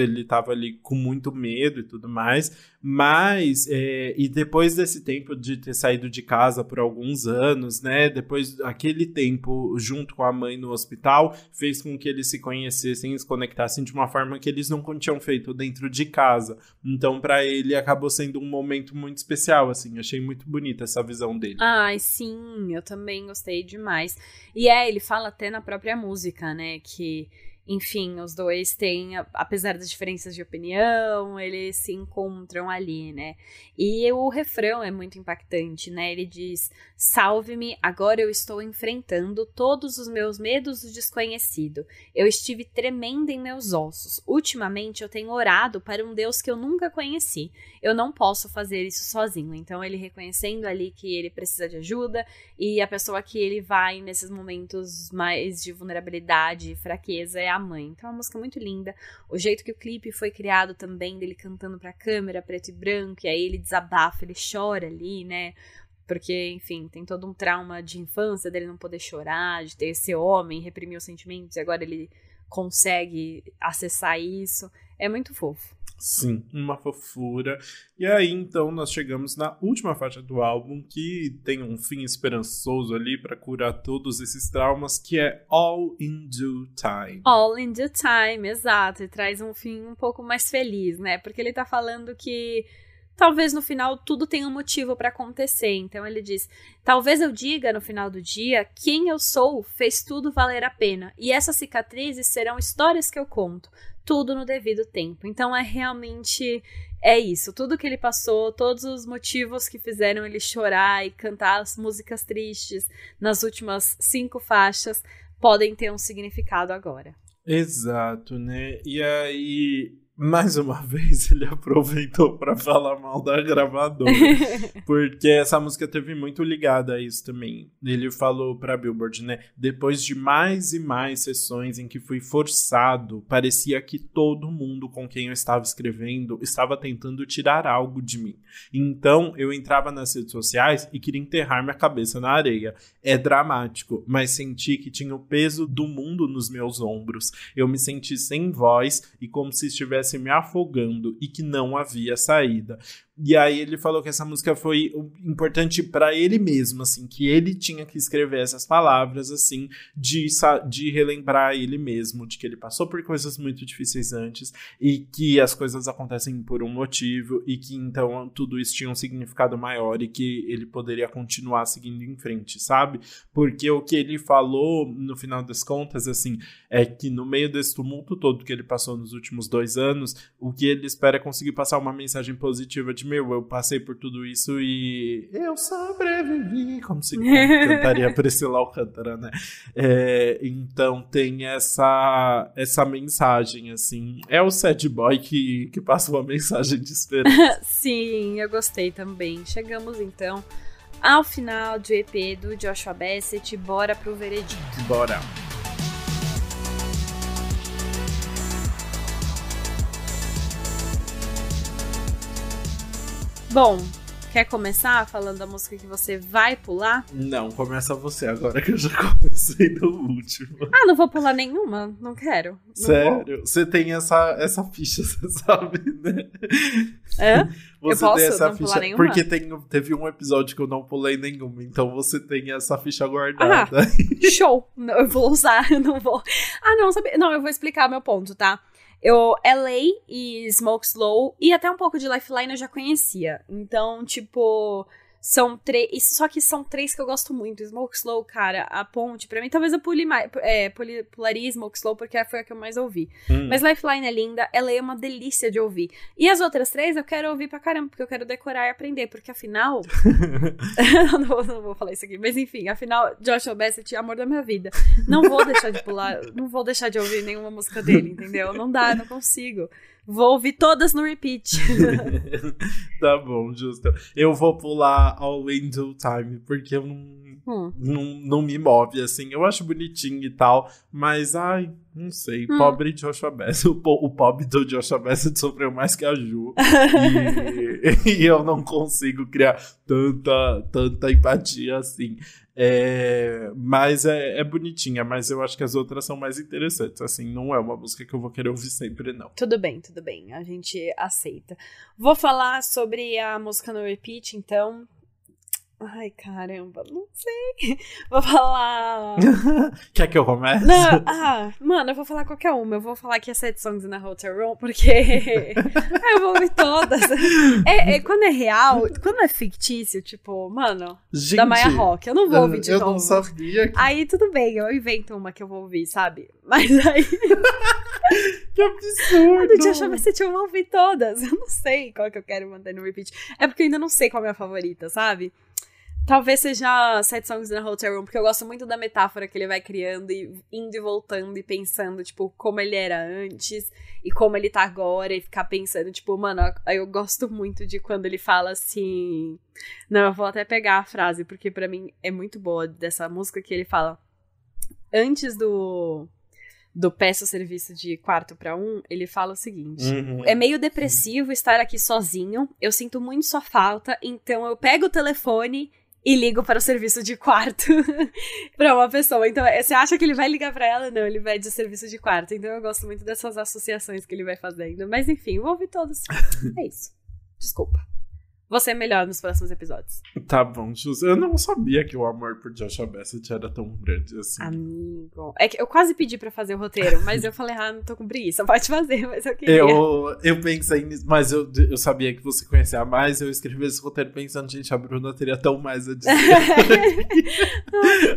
ele estava ali com muito medo e tudo mais, mas é, e depois desse tempo de ter saído de casa por alguns anos, né? Depois aquele tempo junto com a mãe no hospital fez com que eles se conhecessem e se conectassem de uma forma que eles nunca tinham feito dentro de casa. Então, para ele acabou sendo um momento muito especial, assim. Achei muito bonita essa visão dele. Ai, sim, eu também gostei demais. E é, ele fala até na própria música, né, que, enfim, os dois têm, apesar das diferenças de opinião, eles se encontram ali, né? E o refrão é muito impactante, né? Ele diz: Salve-me, agora eu estou enfrentando todos os meus medos do desconhecido. Eu estive tremendo em meus ossos. Ultimamente eu tenho orado para um Deus que eu nunca conheci. Eu não posso fazer isso sozinho. Então ele reconhecendo ali que ele precisa de ajuda e a pessoa que ele vai nesses momentos mais de vulnerabilidade e fraqueza é a mãe. Então é uma música muito linda. O jeito que o clipe foi criado também, dele cantando pra câmera, preto e branco, e aí ele desabafa, ele chora ali, né? Porque, enfim, tem todo um trauma de infância dele não poder chorar, de ter esse homem, reprimir os sentimentos, e agora ele consegue acessar isso. É muito fofo. Sim, uma fofura. E aí, então, nós chegamos na última faixa do álbum, que tem um fim esperançoso ali para curar todos esses traumas, que é All in Due Time. All in due time, exato. E traz um fim um pouco mais feliz, né? Porque ele tá falando que talvez no final tudo tenha um motivo pra acontecer. Então ele diz: talvez eu diga no final do dia quem eu sou fez tudo valer a pena. E essas cicatrizes serão histórias que eu conto. Tudo no devido tempo. Então é realmente. É isso, tudo que ele passou, todos os motivos que fizeram ele chorar e cantar as músicas tristes nas últimas cinco faixas podem ter um significado agora. Exato, né? E aí, mais uma [laughs] vez, ele aproveitou para falar mal da gravadora. [laughs] Porque essa música teve muito ligada a isso também. Ele falou pra Billboard, né? Depois de mais e mais sessões em que fui forçado, parecia que todo mundo com quem eu estava escrevendo estava tentando tirar algo de mim. Então eu entrava nas redes sociais e queria enterrar minha cabeça na areia. É dramático, mas senti que tinha o peso do mundo nos meus ombros. Eu me senti sem voz e como se estivesse me afogando e que não havia saída. E aí ele falou que essa música foi importante para ele mesmo, assim, que ele tinha que escrever essas palavras, assim, de, de relembrar ele mesmo, de que ele passou por coisas muito difíceis antes e que as coisas acontecem por um motivo e que então tudo isso tinha um significado maior e que ele poderia continuar seguindo em frente, sabe? Porque o que ele falou no final das contas, assim, é que no meio desse tumulto todo que ele passou nos últimos dois anos, o que ele espera é conseguir passar uma mensagem positiva de meu, eu passei por tudo isso e eu sobrevivi, como se [laughs] cantaria Priscila Alcântara, né? É, então tem essa essa mensagem, assim. É o sad boy que, que passa uma mensagem de esperança. [laughs] Sim, eu gostei também. Chegamos então ao final do EP do Joshua Bassett. Bora pro veredito. Bora. Bom, quer começar falando da música que você vai pular? Não, começa você agora que eu já [laughs] comecei no último. Ah, não vou pular nenhuma? Não quero. Não Sério? Vou. Você tem essa, essa ficha, [laughs] você sabe, né? É? Você eu posso tem essa não ficha. pular nenhuma? Porque tem, teve um episódio que eu não pulei nenhuma, então você tem essa ficha guardada. Ah, show! Não, eu vou usar, [laughs] eu não vou. Ah, não, sabe? Não, eu vou explicar meu ponto, tá? Eu, LA e Smoke Slow e até um pouco de Lifeline eu já conhecia. Então, tipo, são três. Só que são três que eu gosto muito. Smoke Slow, cara, a ponte, pra mim, talvez eu pule mais. É, pularia Smoke Slow porque foi a que eu mais ouvi. Hum. Mas Lifeline é linda, ela é uma delícia de ouvir. E as outras três eu quero ouvir pra caramba, porque eu quero decorar e aprender. Porque afinal. [laughs] [laughs] não, vou, não vou falar isso aqui, mas enfim, afinal, Joshua Bassett, amor da minha vida. Não vou deixar de pular, não vou deixar de ouvir nenhuma música dele, entendeu? Não dá, não consigo. Vou ouvir todas no repeat. [laughs] tá bom, justo. Eu vou pular All Window Time, porque eu não, Hum. não, não me move, assim. Eu acho bonitinho e tal, mas, ai, não sei. Hum. Pobre Joshua Bassett. [laughs] O, o pobre do Joshua Bassett sofreu mais que a Ju. [laughs] e, [laughs] e eu não consigo criar tanta, tanta empatia assim. É, mas é, é bonitinha, mas eu acho que as outras são mais interessantes. Assim, não é uma música que eu vou querer ouvir sempre, não. Tudo bem, tudo bem. A gente aceita. Vou falar sobre a música no repeat, então. Ai, caramba, não sei. [laughs] Vou falar. [laughs] Quer que eu comece? Não, ah, mano, eu vou falar qualquer uma. Eu vou falar que é Sete Songs in a Hotel Room, porque [laughs] eu vou ouvir todas. É, é- quando é real, quando é fictício, tipo, mano, Gente, da Maya Rock, eu não vou ouvir de eu novo. não sabia que, Aí tudo bem, eu invento uma que eu vou ouvir, sabe? Mas aí que absurdo. do Joshua Bassett eu vou ouvir todas. Eu não sei qual que eu quero manter no repeat. É porque eu ainda não sei qual é a minha favorita, sabe? Talvez seja Sete Songs in a Hotel Room, porque eu gosto muito da metáfora que ele vai criando e indo e voltando e pensando, tipo, como ele era antes e como ele tá agora e ficar pensando, tipo, mano, eu gosto muito de quando ele fala assim. Não, eu vou até pegar a frase, porque pra mim é muito boa dessa música que ele fala. Antes do. Do peço serviço de quarto pra um, ele fala o seguinte: Uhum. é meio depressivo estar aqui sozinho. Eu sinto muito sua falta, então eu pego o telefone e ligo para o serviço de quarto [laughs] para uma pessoa. Então, é, você acha que ele vai ligar para ela? Não, ele vai de serviço de quarto. Então, eu gosto muito dessas associações que ele vai fazendo. Mas, enfim, vou ouvir todos. É isso. Desculpa. Você é melhor nos próximos episódios. Tá bom, Jus. Eu não sabia que o amor por Joshua Bassett era tão grande assim. Amigo. É que eu quase pedi pra fazer o roteiro, mas eu falei, ah, não tô com preguiça. Pode fazer, mas eu queria. Eu, eu pensei nisso, mas eu, eu sabia que você conhecia mais. Eu escrevi esse roteiro pensando, gente, a Bruna teria tão mais a dizer. [laughs]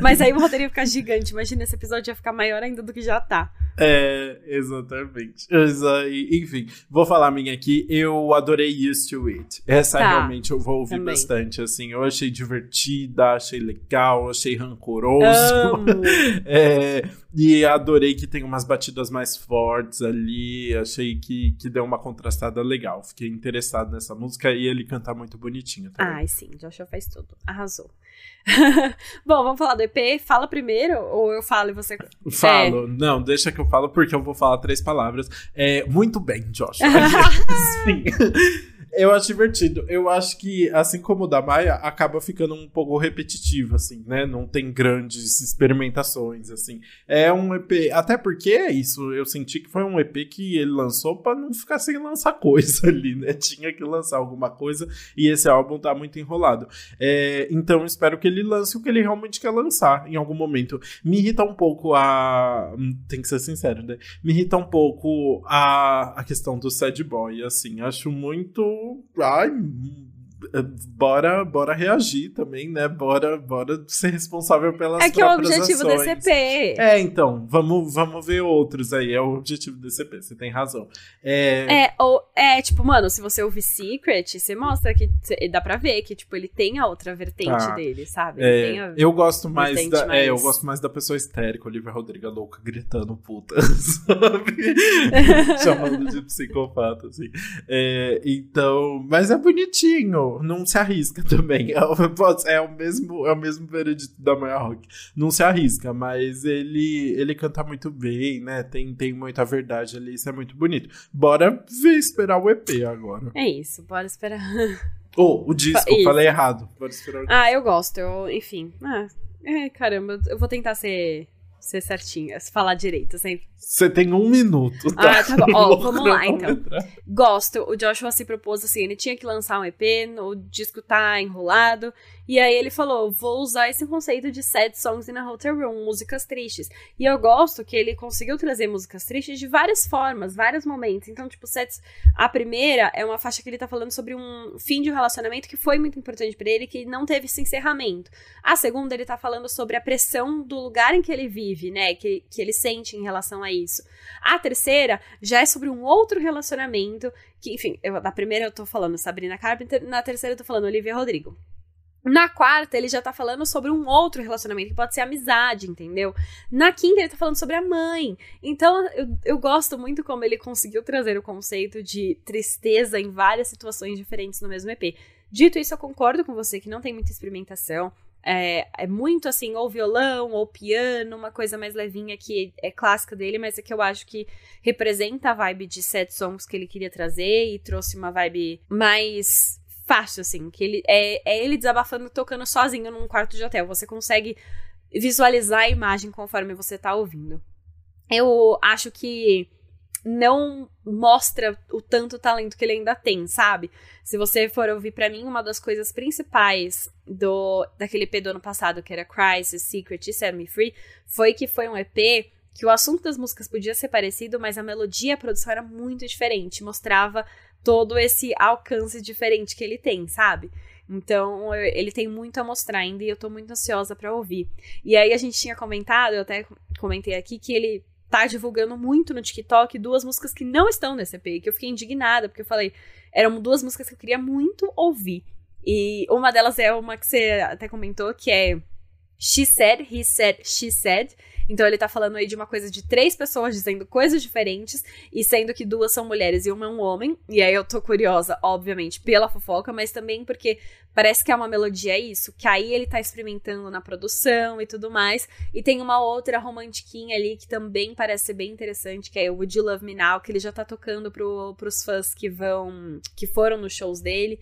mas aí o roteiro ia ficar gigante. Imagina, esse episódio ia ficar maior ainda do que já tá. é, exatamente. Exa- Enfim, vou falar a minha aqui. Eu adorei Used to It. Essa Tá. Realmente eu vou ouvir Também. bastante. Assim, eu achei divertida, achei legal, achei rancoroso. [laughs] É, e adorei que tem umas batidas mais fortes ali. Achei que, que deu uma contrastada legal. Fiquei interessado nessa música e ele canta muito bonitinho também. Ai, sim, Joshua faz tudo. Arrasou. [laughs] Bom, vamos falar do EP. Fala primeiro ou eu falo e você. Falo, não, deixa que eu falo porque eu vou falar três palavras. É, muito bem, Joshua. [laughs] Sim. Eu acho divertido. Eu acho que, assim como o da Maia, acaba ficando um pouco repetitivo, assim, né? Não tem grandes experimentações, assim. É um EP. Até porque é isso. Eu senti que foi um EP que ele lançou pra não ficar sem lançar [laughs] coisa ali, né? Tinha que lançar alguma coisa e esse álbum tá muito enrolado. É, então espero que ele lance o que ele realmente quer lançar em algum momento. Me irrita um pouco a. Tem que ser sincero, né? Me irrita um pouco a, a questão do sad boy, assim. Acho muito. Ai, bora, bora reagir também, né? Bora, bora ser responsável pelas É que é o objetivo ações. desse EP. É, então, vamos, vamos ver outros aí. É o objetivo desse EP, você tem razão. É, É, ou, é, tipo, mano, se você ouvir Secret, você mostra que cê- dá pra ver que, tipo, ele tem a outra vertente Tá. dele, sabe? É, a- eu gosto mais da, é, eu mais- gosto mais da pessoa histérica, Olivia Rodrigo louca gritando puta, [laughs] sabe? [laughs] Chamando de psicopata, assim. É, então, mas é bonitinho, não se arrisca [laughs] também. É, o- é o mesmo, é o mesmo veredito da Maya Rock. Não se arrisca, mas ele ele canta muito bem, né? Tem tem muita verdade ali, isso é muito bonito. Bora ver esperar o EP agora. É isso, bora esperar. Oh, o disco, Isso. falei errado. Bora esperar o Ah, eu gosto, eu, enfim. Ah, é, caramba, eu vou tentar ser, ser certinha, falar direito sempre. Você tem um minuto, tá? Ah, tá bom. Ó, [laughs] vamos lá, então. Gosto. O Joshua se propôs assim, ele tinha que lançar um EP, o disco tá enrolado. E aí ele falou: vou usar esse conceito de sad songs in a hotel room, músicas tristes. E eu gosto que ele conseguiu trazer músicas tristes de várias formas, vários momentos. Então, tipo, sets. A primeira é uma faixa que ele tá falando sobre um fim de um relacionamento que foi muito importante pra ele, que não teve esse encerramento. A segunda, ele tá falando sobre a pressão do lugar em que ele vive, né? Que, que ele sente em relação a isso. A terceira já é sobre um outro relacionamento. Que, enfim, eu, na primeira eu tô falando Sabrina Carpenter, na terceira eu tô falando Olivia Rodrigo. Na quarta, ele já tá falando sobre um outro relacionamento, que pode ser amizade, entendeu? Na quinta, ele tá falando sobre a mãe. Então, eu, eu gosto muito como ele conseguiu trazer o conceito de tristeza em várias situações diferentes no mesmo EP. Dito isso, eu concordo com você que não tem muita experimentação. É, é muito assim, ou violão, ou piano, uma coisa mais levinha que é clássica dele, mas é que eu acho que representa a vibe de set songs que ele queria trazer e trouxe uma vibe mais fácil, assim, que ele é, é ele desabafando tocando sozinho num quarto de hotel. Você consegue visualizar a imagem conforme você tá ouvindo. Eu acho que não mostra o tanto talento que ele ainda tem, sabe? Se você for ouvir pra mim, uma das coisas principais do daquele EP do ano passado, que era Crisis, Secret e Set Me Free, foi que foi um EP que o assunto das músicas podia ser parecido, mas a melodia e a produção era muito diferente, mostrava todo esse alcance diferente que ele tem, sabe? Então, ele tem muito a mostrar ainda e eu tô muito ansiosa pra ouvir. E aí a gente tinha comentado, eu até comentei aqui que ele tá divulgando muito no TikTok duas músicas que não estão nesse EP, que eu fiquei indignada, porque eu falei, eram duas músicas que eu queria muito ouvir. E uma delas é uma que você até comentou, que é She Said, He Said, She Said. Então ele tá falando aí de uma coisa de três pessoas dizendo coisas diferentes, e sendo que duas são mulheres e uma é um homem. E aí eu tô curiosa, obviamente, pela fofoca, mas também porque parece que é uma melodia é isso, que aí ele tá experimentando na produção e tudo mais. E tem uma outra romantiquinha ali que também parece ser bem interessante, que é o Would You Love Me Now, que ele já tá tocando pro, pros fãs que vão. que foram nos shows dele.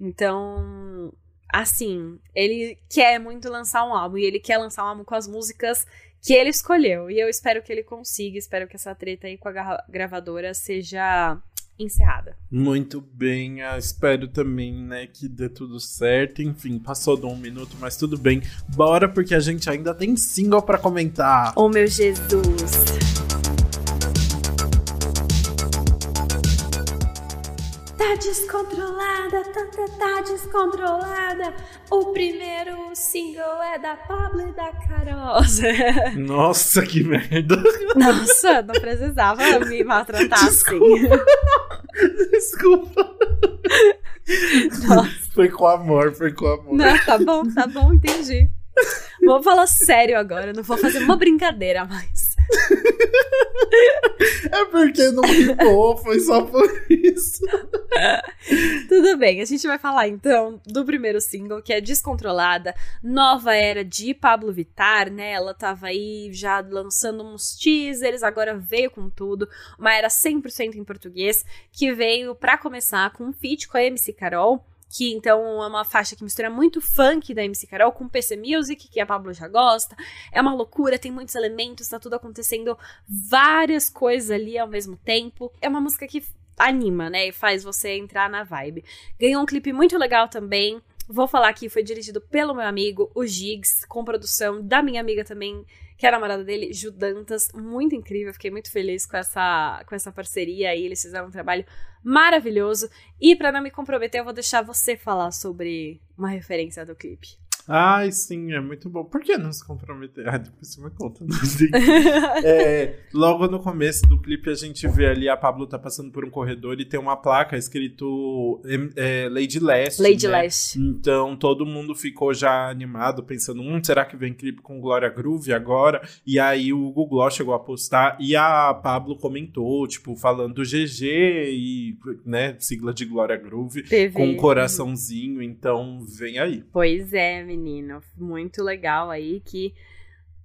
Então, assim, ele quer muito lançar um álbum e ele quer lançar um álbum com as músicas que ele escolheu. E eu espero que ele consiga, espero que essa treta aí com a gra- gravadora seja encerrada. Muito bem, ah, espero também, né, que dê tudo certo. Enfim, passou de um minuto, mas tudo bem. Bora, porque a gente ainda tem single pra comentar. Oh, meu Jesus! Tá descontrolada, tanta tá descontrolada. O primeiro single é da Pablo e da Carol. [laughs] Nossa, que merda. Nossa, não precisava me maltratar assim. Desculpa. Nossa. Foi com amor, foi com amor. Não, tá bom, tá bom, entendi. Vamos falar sério agora, não vou fazer uma brincadeira mais. É porque não rimou, foi só por isso. Tudo bem, a gente vai falar então do primeiro single, que é Descontrolada, nova era de Pablo Vittar, né? Ela tava aí já lançando uns teasers, agora veio com tudo. Uma era 100% em português, que veio para começar com um feat com a MC Carol que então é uma faixa que mistura muito funk da MC Carol com PC Music, que a Pablo já gosta. É uma loucura, tem muitos elementos, tá tudo acontecendo várias coisas ali ao mesmo tempo. É uma música que anima, né, e faz você entrar na vibe. Ganhou um clipe muito legal também. Vou falar que foi dirigido pelo meu amigo, o Gigs, com produção da minha amiga também, que é a namorada dele, Judantas. Muito incrível, fiquei muito feliz com essa, com essa parceria aí. Eles fizeram um trabalho maravilhoso. E para não me comprometer, eu vou deixar você falar sobre uma referência do clipe. Ai, sim, é muito bom. Por que não se comprometer? Ah, depois você me conta. [laughs] é, logo no começo do clipe, a gente vê ali a Pablo tá passando por um corredor e tem uma placa escrito é, Lady Last. Lady né? Last. Então todo mundo ficou já animado, pensando: hum, será que vem clipe com Glória Groove agora? E aí o Google chegou a postar e a Pablo comentou, tipo, falando GG e, né, sigla de Glória Groove, TV. com um coraçãozinho. Então vem aí. Pois é, menino. Muito legal aí que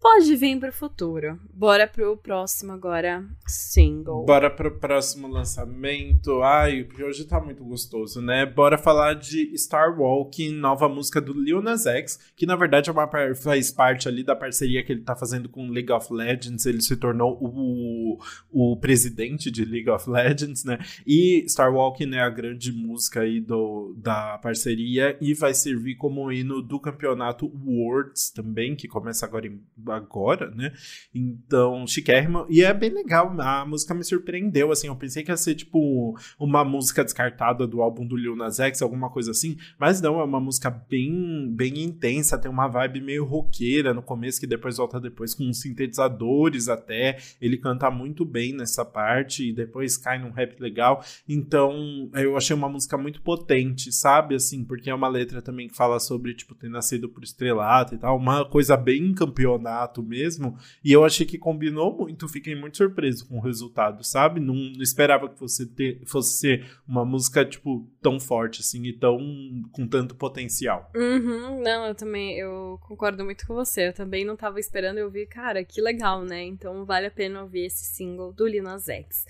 pode vir pro futuro. Bora pro próximo agora, single. Bora pro próximo lançamento. Ai, porque hoje tá muito gostoso, né? Bora falar de Star Walking, nova música do Lil Nas X, que na verdade é uma, faz parte ali da parceria que ele tá fazendo com League of Legends. Ele se tornou o, o presidente de League of Legends, né? E Star Walking é a grande música aí do, da parceria e vai servir como hino do campeonato Worlds também, que começa agora em agora, né? Então, chiquérrima. E é bem legal. A música me surpreendeu, assim. Eu pensei que ia ser, tipo, uma música descartada do álbum do Lil Nas X, alguma coisa assim. Mas não, é uma música bem, bem intensa. Tem uma vibe meio roqueira no começo, que depois volta depois com sintetizadores até. Ele canta muito bem nessa parte e depois cai num rap legal. Então, eu achei uma música muito potente, sabe? Assim, porque é uma letra também que fala sobre, tipo, ter nascido por estrelato e tal. Uma coisa bem campeonato mesmo. E eu achei que combinou muito, fiquei muito surpreso com o resultado, sabe? Não, não esperava que fosse, ter, fosse ser uma música, tipo, tão forte, assim, e tão com tanto potencial. Uhum, não, eu também, eu concordo muito com você. Eu também não tava esperando, eu vi, cara, que legal, né? Então vale a pena ouvir esse single do Lil X.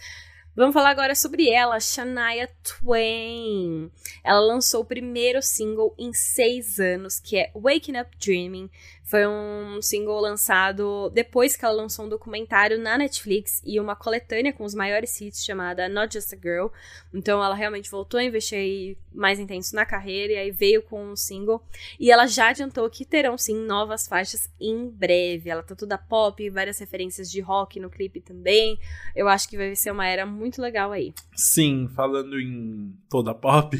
Vamos falar agora sobre ela, Shania Twain. Ela lançou o primeiro single em seis anos, que é Waking Up Dreaming. Foi um single lançado depois que ela lançou um documentário na Netflix e uma coletânea com os maiores hits chamada Not Just a Girl. Então ela realmente voltou a investir mais intenso na carreira e aí veio com um single. E ela já adiantou que terão sim novas faixas em breve. Ela tá toda pop, várias referências de rock no clipe também. Eu acho que vai ser uma era muito legal aí. Sim, falando em toda pop,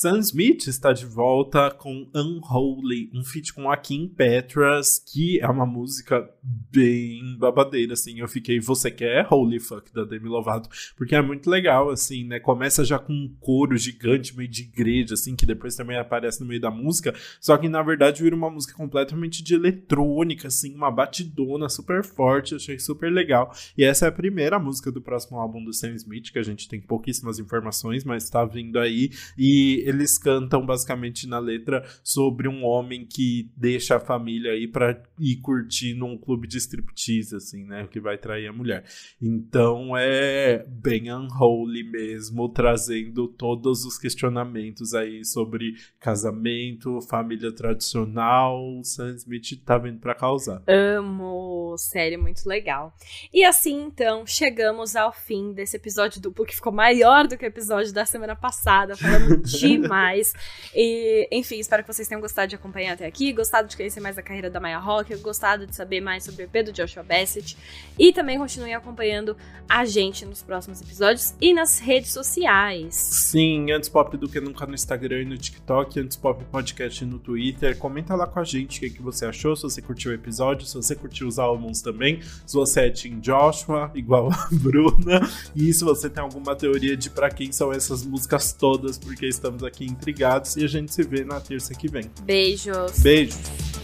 Sam Smith está de volta com Unholy, um feat com a Kim Petra que é uma música bem babadeira, assim. Eu fiquei, você quer Holy Fuck da Demi Lovato? Porque é muito legal, assim, né? Começa já com um coro gigante, meio de igreja, assim, que depois também aparece no meio da música. Só que na verdade vira uma música completamente de eletrônica, assim, uma batidona super forte. achei super legal. E essa é a primeira música do próximo álbum do Sam Smith, que a gente tem pouquíssimas informações, mas tá vindo aí. E eles cantam basicamente na letra sobre um homem que deixa a família aí para ir curtir num clube de striptease, assim, né? Que vai trair a mulher. Então é bem unholy mesmo, trazendo todos os questionamentos aí sobre casamento, família tradicional. Sam Smith tá vindo pra causar. Amo! Sério, muito legal. E assim, então, chegamos ao fim desse episódio duplo que ficou maior do que o episódio da semana passada, falando [laughs] demais. E, enfim, espero que vocês tenham gostado de acompanhar até aqui, gostado de conhecer mais a carreira da Maya Rock, gostado de saber mais sobre o EP do Joshua Bassett e também continue acompanhando a gente nos próximos episódios e nas redes sociais. Sim, antes pop do que nunca no Instagram e no TikTok, antes pop podcast no Twitter. Comenta lá com a gente o que, que você achou, se você curtiu o episódio, se você curtiu os álbuns também, se você é Team Joshua, igual a [laughs] Bruna, e se você tem alguma teoria de para quem são essas músicas todas, porque estamos aqui intrigados e a gente se vê na terça que vem. Beijos. Beijos.